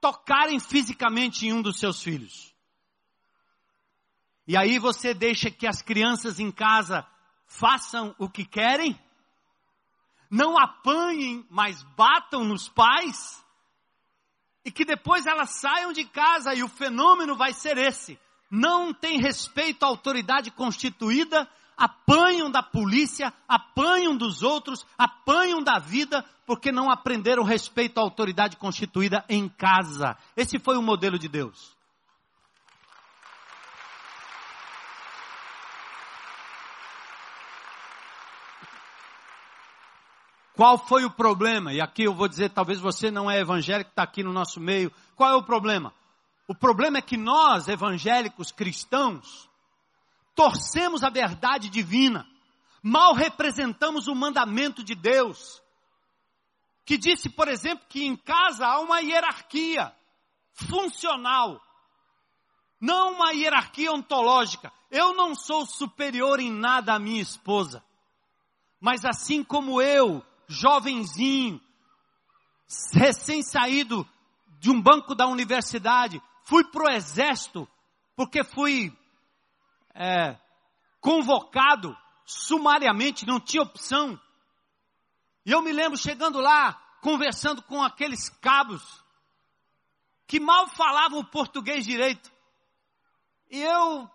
tocarem fisicamente em um dos seus filhos. E aí você deixa que as crianças em casa façam o que querem? Não apanhem, mas batam nos pais? E que depois elas saiam de casa e o fenômeno vai ser esse. Não tem respeito à autoridade constituída, apanham da polícia, apanham dos outros, apanham da vida, porque não aprenderam respeito à autoridade constituída em casa. Esse foi o modelo de Deus. Qual foi o problema? E aqui eu vou dizer, talvez você não é evangélico, está aqui no nosso meio. Qual é o problema? O problema é que nós, evangélicos cristãos, torcemos a verdade divina, mal representamos o mandamento de Deus, que disse, por exemplo, que em casa há uma hierarquia funcional, não uma hierarquia ontológica. Eu não sou superior em nada à minha esposa, mas assim como eu, jovenzinho, recém-saído de um banco da universidade, fui para o exército, porque fui é, convocado sumariamente, não tinha opção. E eu me lembro chegando lá, conversando com aqueles cabos, que mal falavam português direito. E eu,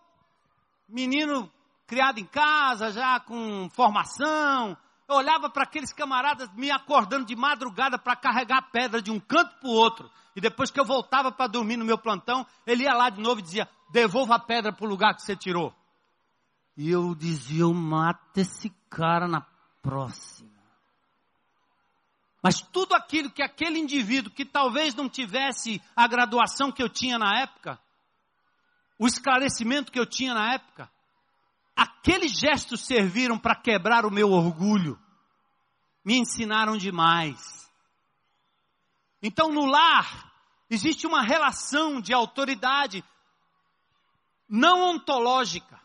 menino criado em casa, já com formação, eu olhava para aqueles camaradas me acordando de madrugada para carregar pedra de um canto para o outro. E depois que eu voltava para dormir no meu plantão, ele ia lá de novo e dizia: devolva a pedra para o lugar que você tirou. E eu dizia, eu mato esse cara na próxima. Mas tudo aquilo que aquele indivíduo que talvez não tivesse a graduação que eu tinha na época, o esclarecimento que eu tinha na época, aqueles gestos serviram para quebrar o meu orgulho. Me ensinaram demais. Então no lar existe uma relação de autoridade não ontológica.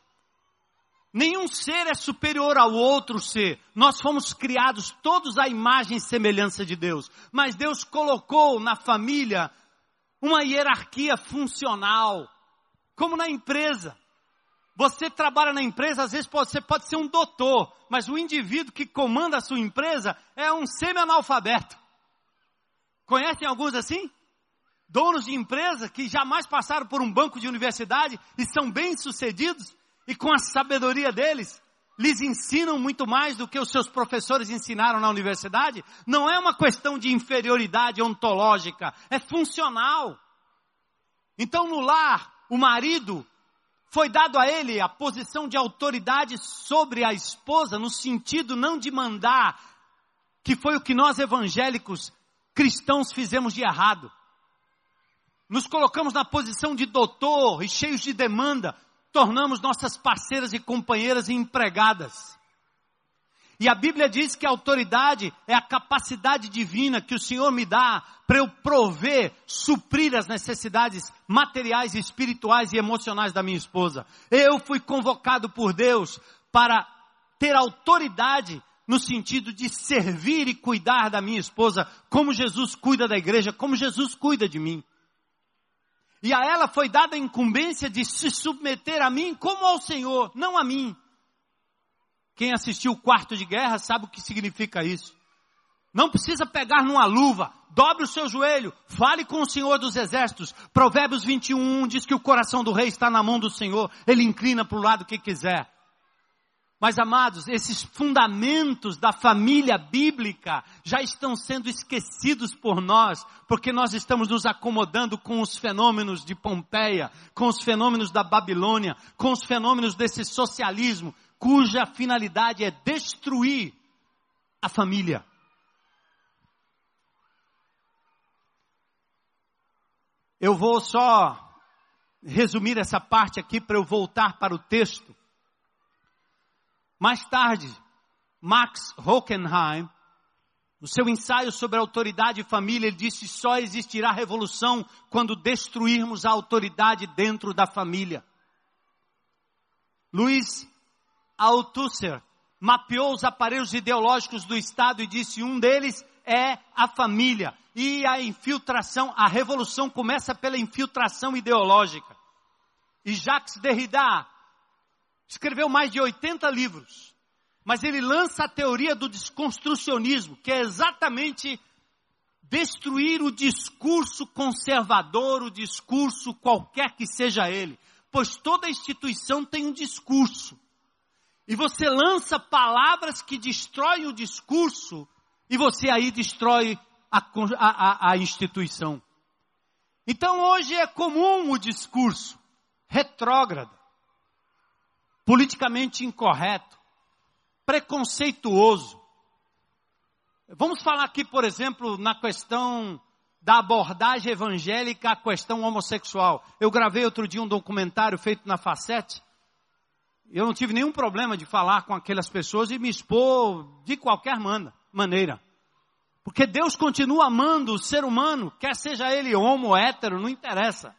Nenhum ser é superior ao outro ser. Nós fomos criados todos à imagem e semelhança de Deus. Mas Deus colocou na família uma hierarquia funcional, como na empresa. Você trabalha na empresa, às vezes você pode ser um doutor, mas o indivíduo que comanda a sua empresa é um semi-analfabeto. Conhecem alguns assim? Donos de empresa que jamais passaram por um banco de universidade e são bem-sucedidos e com a sabedoria deles, lhes ensinam muito mais do que os seus professores ensinaram na universidade, não é uma questão de inferioridade ontológica, é funcional. Então no lar, o marido foi dado a ele a posição de autoridade sobre a esposa, no sentido não de mandar, que foi o que nós evangélicos cristãos fizemos de errado. Nos colocamos na posição de doutor e cheios de demanda, tornamos nossas parceiras e companheiras e empregadas. E a Bíblia diz que a autoridade é a capacidade divina que o Senhor me dá para eu prover, suprir as necessidades materiais, espirituais e emocionais da minha esposa. Eu fui convocado por Deus para ter autoridade no sentido de servir e cuidar da minha esposa, como Jesus cuida da igreja, como Jesus cuida de mim. E a ela foi dada a incumbência de se submeter a mim como ao Senhor, não a mim. Quem assistiu o quarto de guerra sabe o que significa isso. Não precisa pegar numa luva, dobre o seu joelho, fale com o Senhor dos Exércitos. Provérbios 21 diz que o coração do rei está na mão do Senhor, ele inclina para o lado que quiser. Mas amados, esses fundamentos da família bíblica já estão sendo esquecidos por nós, porque nós estamos nos acomodando com os fenômenos de Pompeia, com os fenômenos da Babilônia, com os fenômenos desse socialismo, cuja finalidade é destruir a família. Eu vou só resumir essa parte aqui para eu voltar para o texto. Mais tarde, Max Hockenheim, no seu ensaio sobre autoridade e família, ele disse: só existirá revolução quando destruirmos a autoridade dentro da família. Luiz Althusser mapeou os aparelhos ideológicos do Estado e disse: um deles é a família. E a infiltração, a revolução começa pela infiltração ideológica. E Jacques Derrida escreveu mais de 80 livros, mas ele lança a teoria do desconstrucionismo, que é exatamente destruir o discurso conservador, o discurso qualquer que seja ele, pois toda instituição tem um discurso. E você lança palavras que destroem o discurso, e você aí destrói a, a, a instituição. Então hoje é comum o discurso retrógrado, politicamente incorreto, preconceituoso. Vamos falar aqui, por exemplo, na questão da abordagem evangélica à questão homossexual. Eu gravei outro dia um documentário feito na Facete. Eu não tive nenhum problema de falar com aquelas pessoas e me expor de qualquer maneira. Porque Deus continua amando o ser humano, quer seja ele homo ou hétero, não interessa.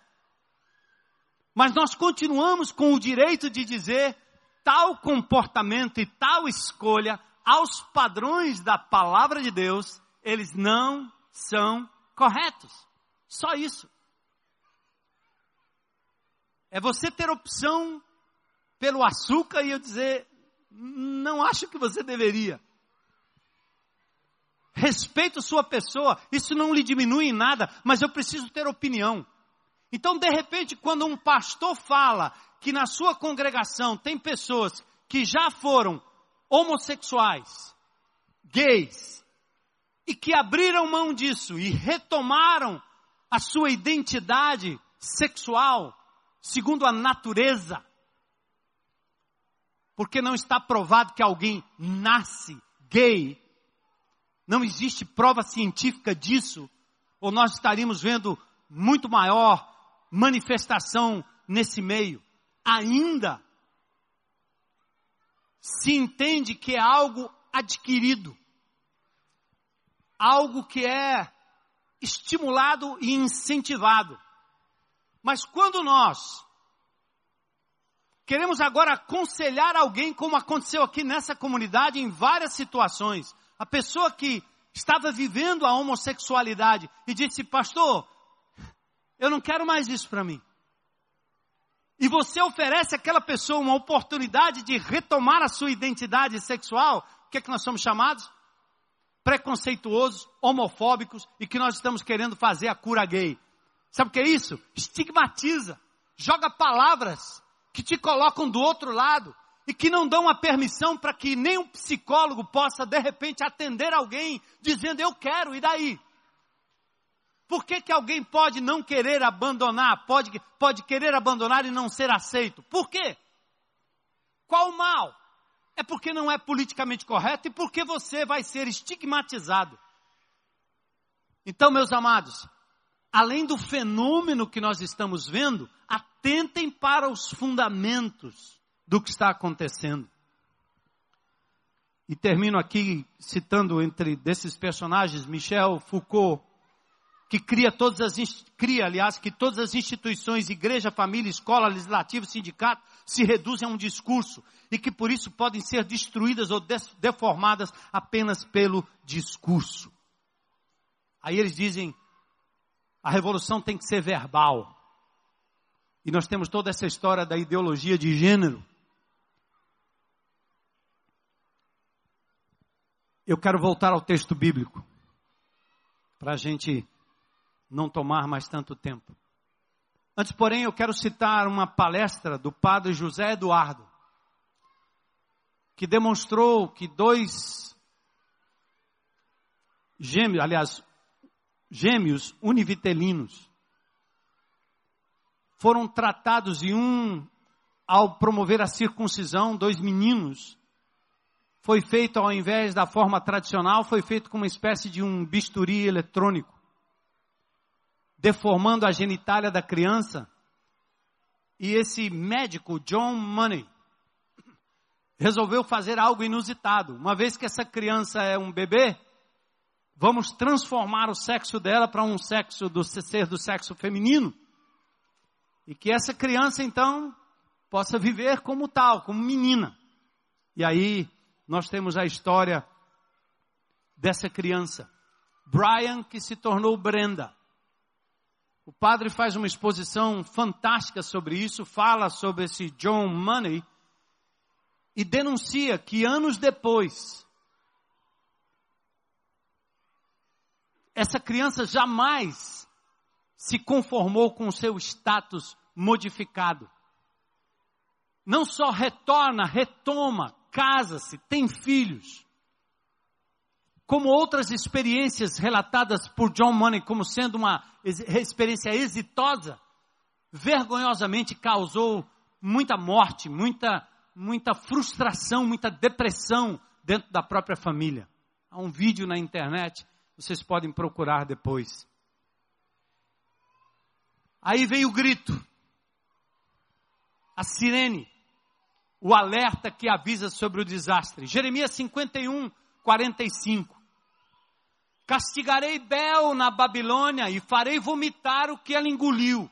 Mas nós continuamos com o direito de dizer tal comportamento e tal escolha aos padrões da palavra de Deus, eles não são corretos. Só isso. É você ter opção pelo açúcar e eu dizer, não acho que você deveria respeito sua pessoa, isso não lhe diminui em nada, mas eu preciso ter opinião. Então, de repente, quando um pastor fala que na sua congregação tem pessoas que já foram homossexuais, gays, e que abriram mão disso e retomaram a sua identidade sexual, segundo a natureza, porque não está provado que alguém nasce gay não existe prova científica disso, ou nós estaríamos vendo muito maior manifestação nesse meio. Ainda se entende que é algo adquirido, algo que é estimulado e incentivado. Mas quando nós queremos agora aconselhar alguém, como aconteceu aqui nessa comunidade em várias situações, a pessoa que estava vivendo a homossexualidade e disse, pastor, eu não quero mais isso para mim. E você oferece àquela pessoa uma oportunidade de retomar a sua identidade sexual, o que é que nós somos chamados? Preconceituosos, homofóbicos e que nós estamos querendo fazer a cura gay. Sabe o que é isso? Estigmatiza, joga palavras que te colocam do outro lado, e que não dão a permissão para que nem um psicólogo possa de repente atender alguém dizendo eu quero, e daí? Por que, que alguém pode não querer abandonar, pode, pode querer abandonar e não ser aceito? Por quê? Qual o mal? É porque não é politicamente correto e porque você vai ser estigmatizado. Então, meus amados, além do fenômeno que nós estamos vendo, atentem para os fundamentos do que está acontecendo. E termino aqui citando entre desses personagens Michel Foucault, que cria todas as cria, aliás, que todas as instituições, igreja, família, escola, legislativo, sindicato, se reduzem a um discurso e que por isso podem ser destruídas ou deformadas apenas pelo discurso. Aí eles dizem, a revolução tem que ser verbal. E nós temos toda essa história da ideologia de gênero. Eu quero voltar ao texto bíblico, para a gente não tomar mais tanto tempo. Antes, porém, eu quero citar uma palestra do padre José Eduardo, que demonstrou que dois gêmeos, aliás, gêmeos univitelinos, foram tratados e um, ao promover a circuncisão, dois meninos, foi feito ao invés da forma tradicional, foi feito com uma espécie de um bisturi eletrônico, deformando a genitália da criança. E esse médico, John Money, resolveu fazer algo inusitado. Uma vez que essa criança é um bebê, vamos transformar o sexo dela para um sexo do ser do sexo feminino. E que essa criança então possa viver como tal, como menina. E aí nós temos a história dessa criança. Brian, que se tornou Brenda. O padre faz uma exposição fantástica sobre isso, fala sobre esse John Money e denuncia que anos depois, essa criança jamais se conformou com o seu status modificado. Não só retorna, retoma casa-se, tem filhos. Como outras experiências relatadas por John Money como sendo uma experiência exitosa, vergonhosamente causou muita morte, muita, muita frustração, muita depressão dentro da própria família. Há um vídeo na internet, vocês podem procurar depois. Aí veio o grito, a sirene o alerta que avisa sobre o desastre. Jeremias 51, 45. Castigarei Bel na Babilônia e farei vomitar o que ela engoliu.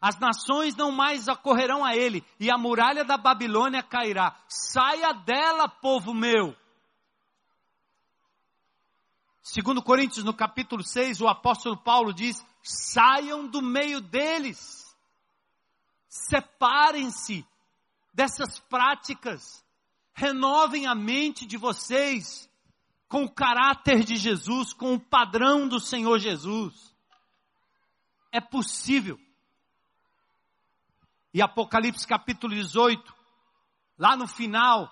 As nações não mais acorrerão a ele, e a muralha da Babilônia cairá. Saia dela, povo meu. Segundo Coríntios, no capítulo 6, o apóstolo Paulo diz: saiam do meio deles. Separem-se dessas práticas. Renovem a mente de vocês com o caráter de Jesus, com o padrão do Senhor Jesus. É possível. E Apocalipse capítulo 18, lá no final,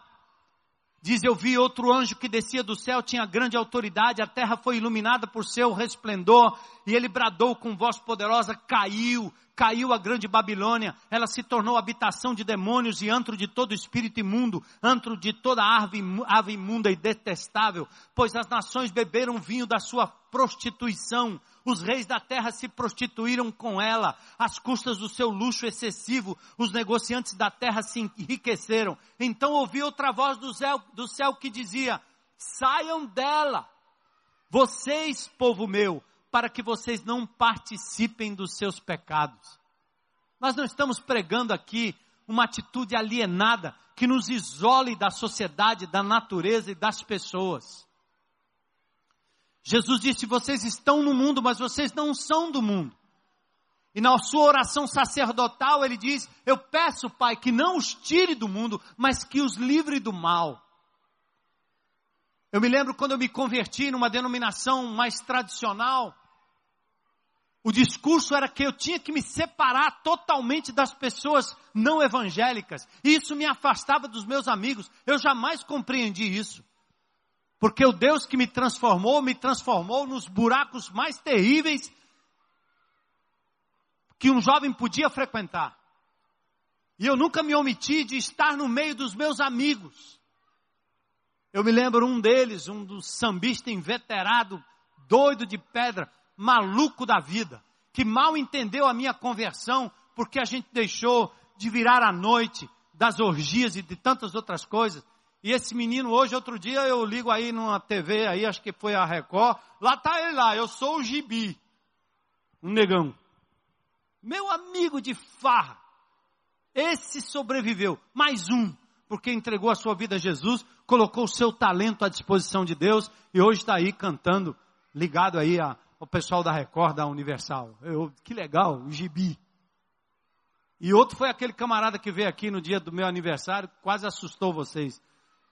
diz: Eu vi outro anjo que descia do céu, tinha grande autoridade, a terra foi iluminada por seu resplendor, e ele bradou com voz poderosa: Caiu, caiu a grande Babilônia, ela se tornou habitação de demônios e antro de todo espírito imundo, antro de toda ave, ave imunda e detestável, pois as nações beberam vinho da sua prostituição, os reis da terra se prostituíram com ela, às custas do seu luxo excessivo, os negociantes da terra se enriqueceram. Então ouvi outra voz do céu, do céu que dizia: saiam dela, vocês, povo meu, para que vocês não participem dos seus pecados. Nós não estamos pregando aqui uma atitude alienada que nos isole da sociedade, da natureza e das pessoas. Jesus disse: vocês estão no mundo, mas vocês não são do mundo. E na sua oração sacerdotal ele diz: Eu peço, Pai, que não os tire do mundo, mas que os livre do mal. Eu me lembro quando eu me converti numa denominação mais tradicional, o discurso era que eu tinha que me separar totalmente das pessoas não evangélicas. E isso me afastava dos meus amigos. Eu jamais compreendi isso. Porque o Deus que me transformou, me transformou nos buracos mais terríveis que um jovem podia frequentar. E eu nunca me omiti de estar no meio dos meus amigos. Eu me lembro um deles, um dos sambistas inveterado, doido de pedra, maluco da vida, que mal entendeu a minha conversão, porque a gente deixou de virar à noite das orgias e de tantas outras coisas. E esse menino hoje, outro dia, eu ligo aí numa TV aí, acho que foi a Record, lá tá ele lá, eu sou o Gibi, um negão. Meu amigo de farra. Esse sobreviveu, mais um, porque entregou a sua vida a Jesus, colocou o seu talento à disposição de Deus e hoje está aí cantando, ligado aí a, o pessoal da Record, da Universal. Eu, que legal, o gibi. E outro foi aquele camarada que veio aqui no dia do meu aniversário, quase assustou vocês.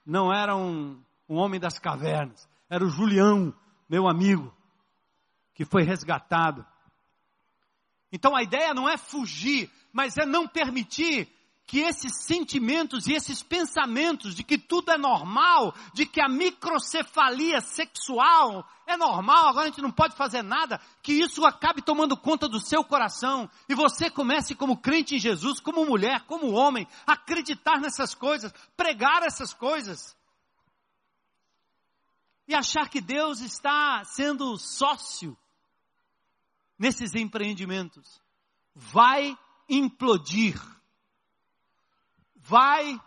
Não era um, um homem das cavernas, era o Julião, meu amigo, que foi resgatado. Então a ideia não é fugir, mas é não permitir que esses sentimentos e esses pensamentos de que tudo é normal, de que a microcefalia sexual é normal, agora a gente não pode fazer nada, que isso acabe tomando conta do seu coração e você comece como crente em Jesus, como mulher, como homem, acreditar nessas coisas, pregar essas coisas. E achar que Deus está sendo sócio nesses empreendimentos. Vai implodir vai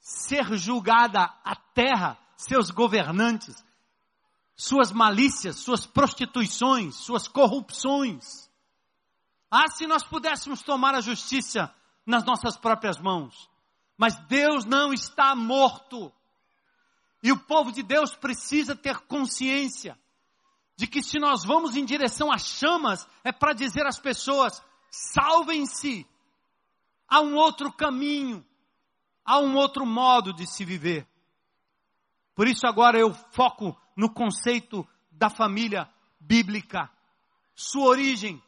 ser julgada a terra, seus governantes, suas malícias, suas prostituições, suas corrupções. Ah, se nós pudéssemos tomar a justiça nas nossas próprias mãos. Mas Deus não está morto. E o povo de Deus precisa ter consciência de que se nós vamos em direção às chamas, é para dizer às pessoas: salvem-se, Há um outro caminho, há um outro modo de se viver. Por isso agora eu foco no conceito da família bíblica, sua origem.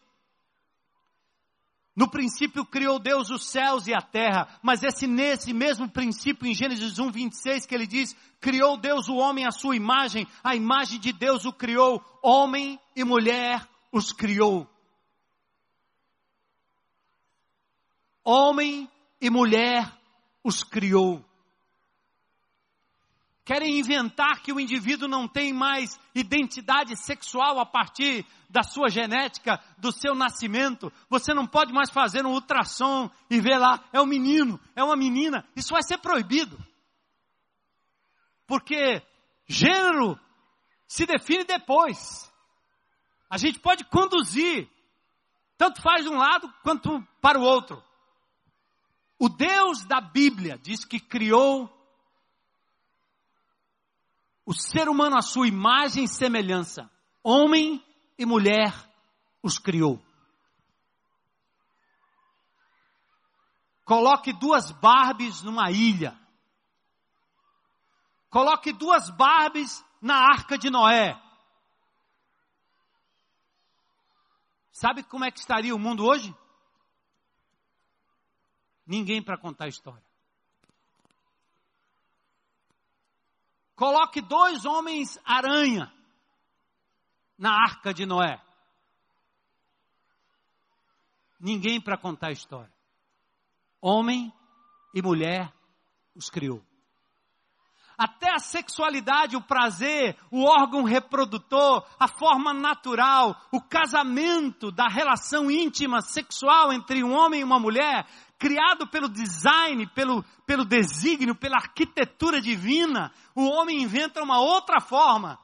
No princípio criou Deus os céus e a terra, mas esse nesse mesmo princípio em Gênesis 1, 26 que ele diz, criou Deus o homem à sua imagem, a imagem de Deus o criou, homem e mulher os criou. Homem e mulher os criou. Querem inventar que o indivíduo não tem mais identidade sexual a partir da sua genética, do seu nascimento. Você não pode mais fazer um ultrassom e ver lá, é um menino, é uma menina. Isso vai ser proibido. Porque gênero se define depois. A gente pode conduzir, tanto faz de um lado quanto para o outro. O Deus da Bíblia diz que criou o ser humano à sua imagem e semelhança. Homem e mulher os criou. Coloque duas Barbies numa ilha. Coloque duas Barbies na arca de Noé. Sabe como é que estaria o mundo hoje? Ninguém para contar a história. Coloque dois homens aranha na arca de Noé. Ninguém para contar a história. Homem e mulher os criou. Até a sexualidade, o prazer, o órgão reprodutor, a forma natural, o casamento da relação íntima sexual entre um homem e uma mulher criado pelo design, pelo, pelo desígnio, pela arquitetura divina, o homem inventa uma outra forma.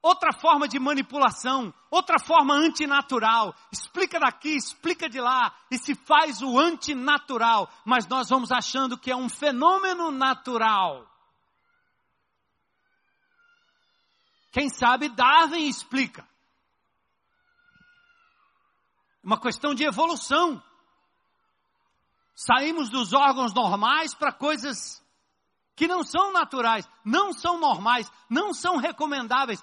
Outra forma de manipulação, outra forma antinatural. Explica daqui, explica de lá, e se faz o antinatural, mas nós vamos achando que é um fenômeno natural. Quem sabe Darwin explica uma questão de evolução. Saímos dos órgãos normais para coisas que não são naturais, não são normais, não são recomendáveis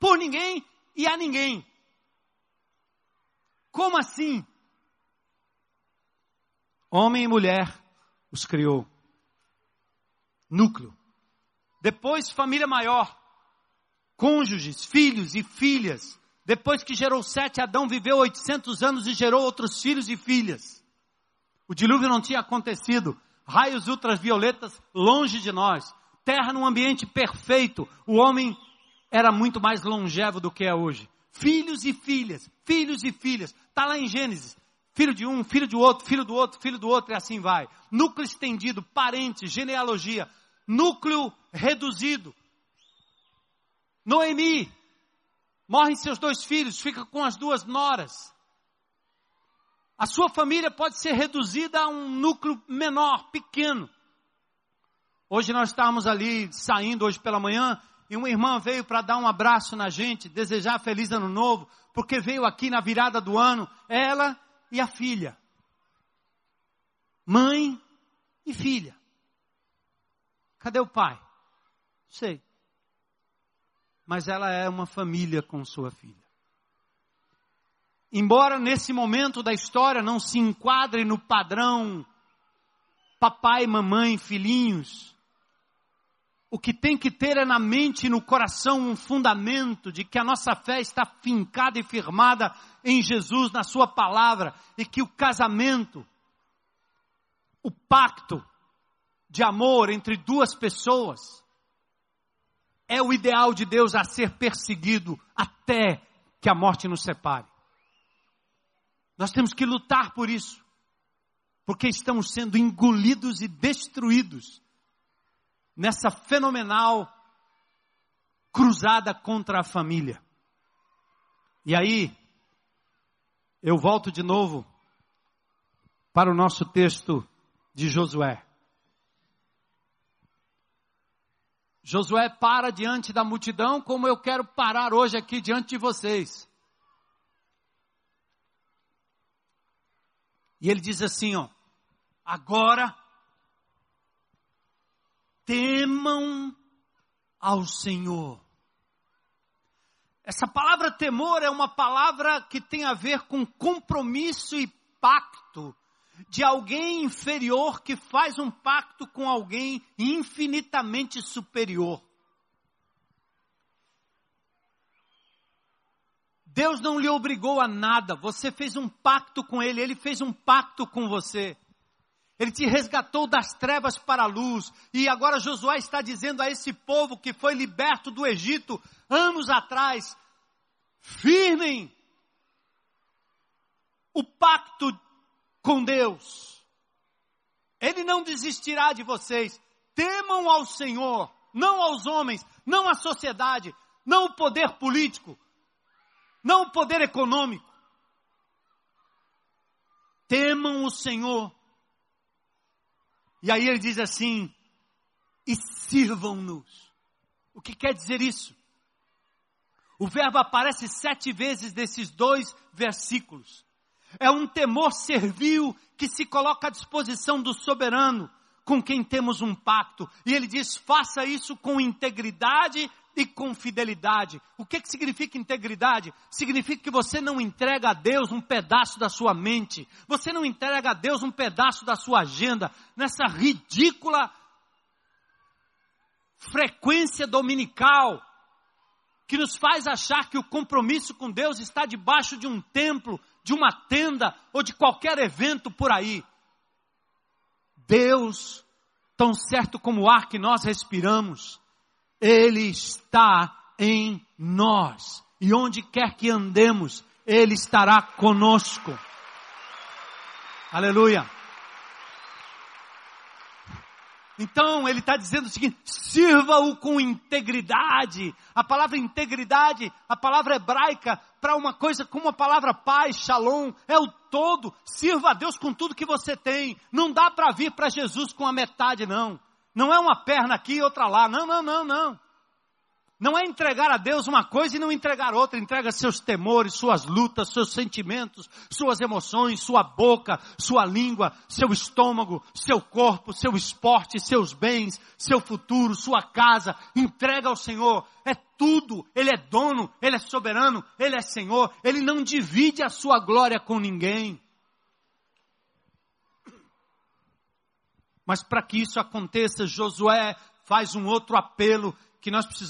por ninguém e a ninguém. Como assim? Homem e mulher os criou. Núcleo. Depois, família maior. Cônjuges, filhos e filhas. Depois que gerou sete, Adão viveu 800 anos e gerou outros filhos e filhas. O dilúvio não tinha acontecido. Raios ultravioletas longe de nós. Terra num ambiente perfeito. O homem era muito mais longevo do que é hoje. Filhos e filhas, filhos e filhas. Está lá em Gênesis. Filho de um, filho de outro, filho do outro, filho do outro, e assim vai. Núcleo estendido, parentes, genealogia. Núcleo reduzido. Noemi, Morrem seus dois filhos, fica com as duas noras. A sua família pode ser reduzida a um núcleo menor, pequeno. Hoje nós estávamos ali saindo hoje pela manhã e uma irmã veio para dar um abraço na gente, desejar feliz ano novo, porque veio aqui na virada do ano, ela e a filha. Mãe e filha. Cadê o pai? Sei. Mas ela é uma família com sua filha. Embora nesse momento da história não se enquadre no padrão papai, mamãe, filhinhos, o que tem que ter é na mente e no coração um fundamento de que a nossa fé está fincada e firmada em Jesus, na Sua palavra, e que o casamento, o pacto de amor entre duas pessoas, é o ideal de Deus a ser perseguido até que a morte nos separe. Nós temos que lutar por isso, porque estamos sendo engolidos e destruídos nessa fenomenal cruzada contra a família. E aí, eu volto de novo para o nosso texto de Josué. Josué para diante da multidão, como eu quero parar hoje aqui diante de vocês. E ele diz assim, ó, agora temam ao Senhor. Essa palavra temor é uma palavra que tem a ver com compromisso e pacto de alguém inferior que faz um pacto com alguém infinitamente superior. Deus não lhe obrigou a nada, você fez um pacto com Ele, Ele fez um pacto com você. Ele te resgatou das trevas para a luz. E agora Josué está dizendo a esse povo que foi liberto do Egito anos atrás: firmem o pacto com Deus. Ele não desistirá de vocês. Temam ao Senhor, não aos homens, não à sociedade, não o poder político, não o poder econômico. Temam o Senhor e aí ele diz assim: e sirvam-nos. O que quer dizer isso? O verbo aparece sete vezes nesses dois versículos. É um temor servil que se coloca à disposição do soberano com quem temos um pacto. E ele diz: faça isso com integridade e com fidelidade. O que, que significa integridade? Significa que você não entrega a Deus um pedaço da sua mente, você não entrega a Deus um pedaço da sua agenda, nessa ridícula frequência dominical, que nos faz achar que o compromisso com Deus está debaixo de um templo, de uma tenda ou de qualquer evento por aí. Deus, tão certo como o ar que nós respiramos, ele está em nós. E onde quer que andemos, Ele estará conosco. Aleluia. Então ele está dizendo o seguinte: sirva-o com integridade. A palavra integridade, a palavra hebraica, para uma coisa como a palavra paz, shalom, é o todo. Sirva a Deus com tudo que você tem. Não dá para vir para Jesus com a metade, não. Não é uma perna aqui e outra lá. Não, não, não, não. Não é entregar a Deus uma coisa e não entregar outra. Entrega seus temores, suas lutas, seus sentimentos, suas emoções, sua boca, sua língua, seu estômago, seu corpo, seu esporte, seus bens, seu futuro, sua casa. Entrega ao Senhor. É tudo. Ele é dono, Ele é soberano, Ele é Senhor. Ele não divide a sua glória com ninguém. Mas para que isso aconteça, Josué faz um outro apelo que nós precisamos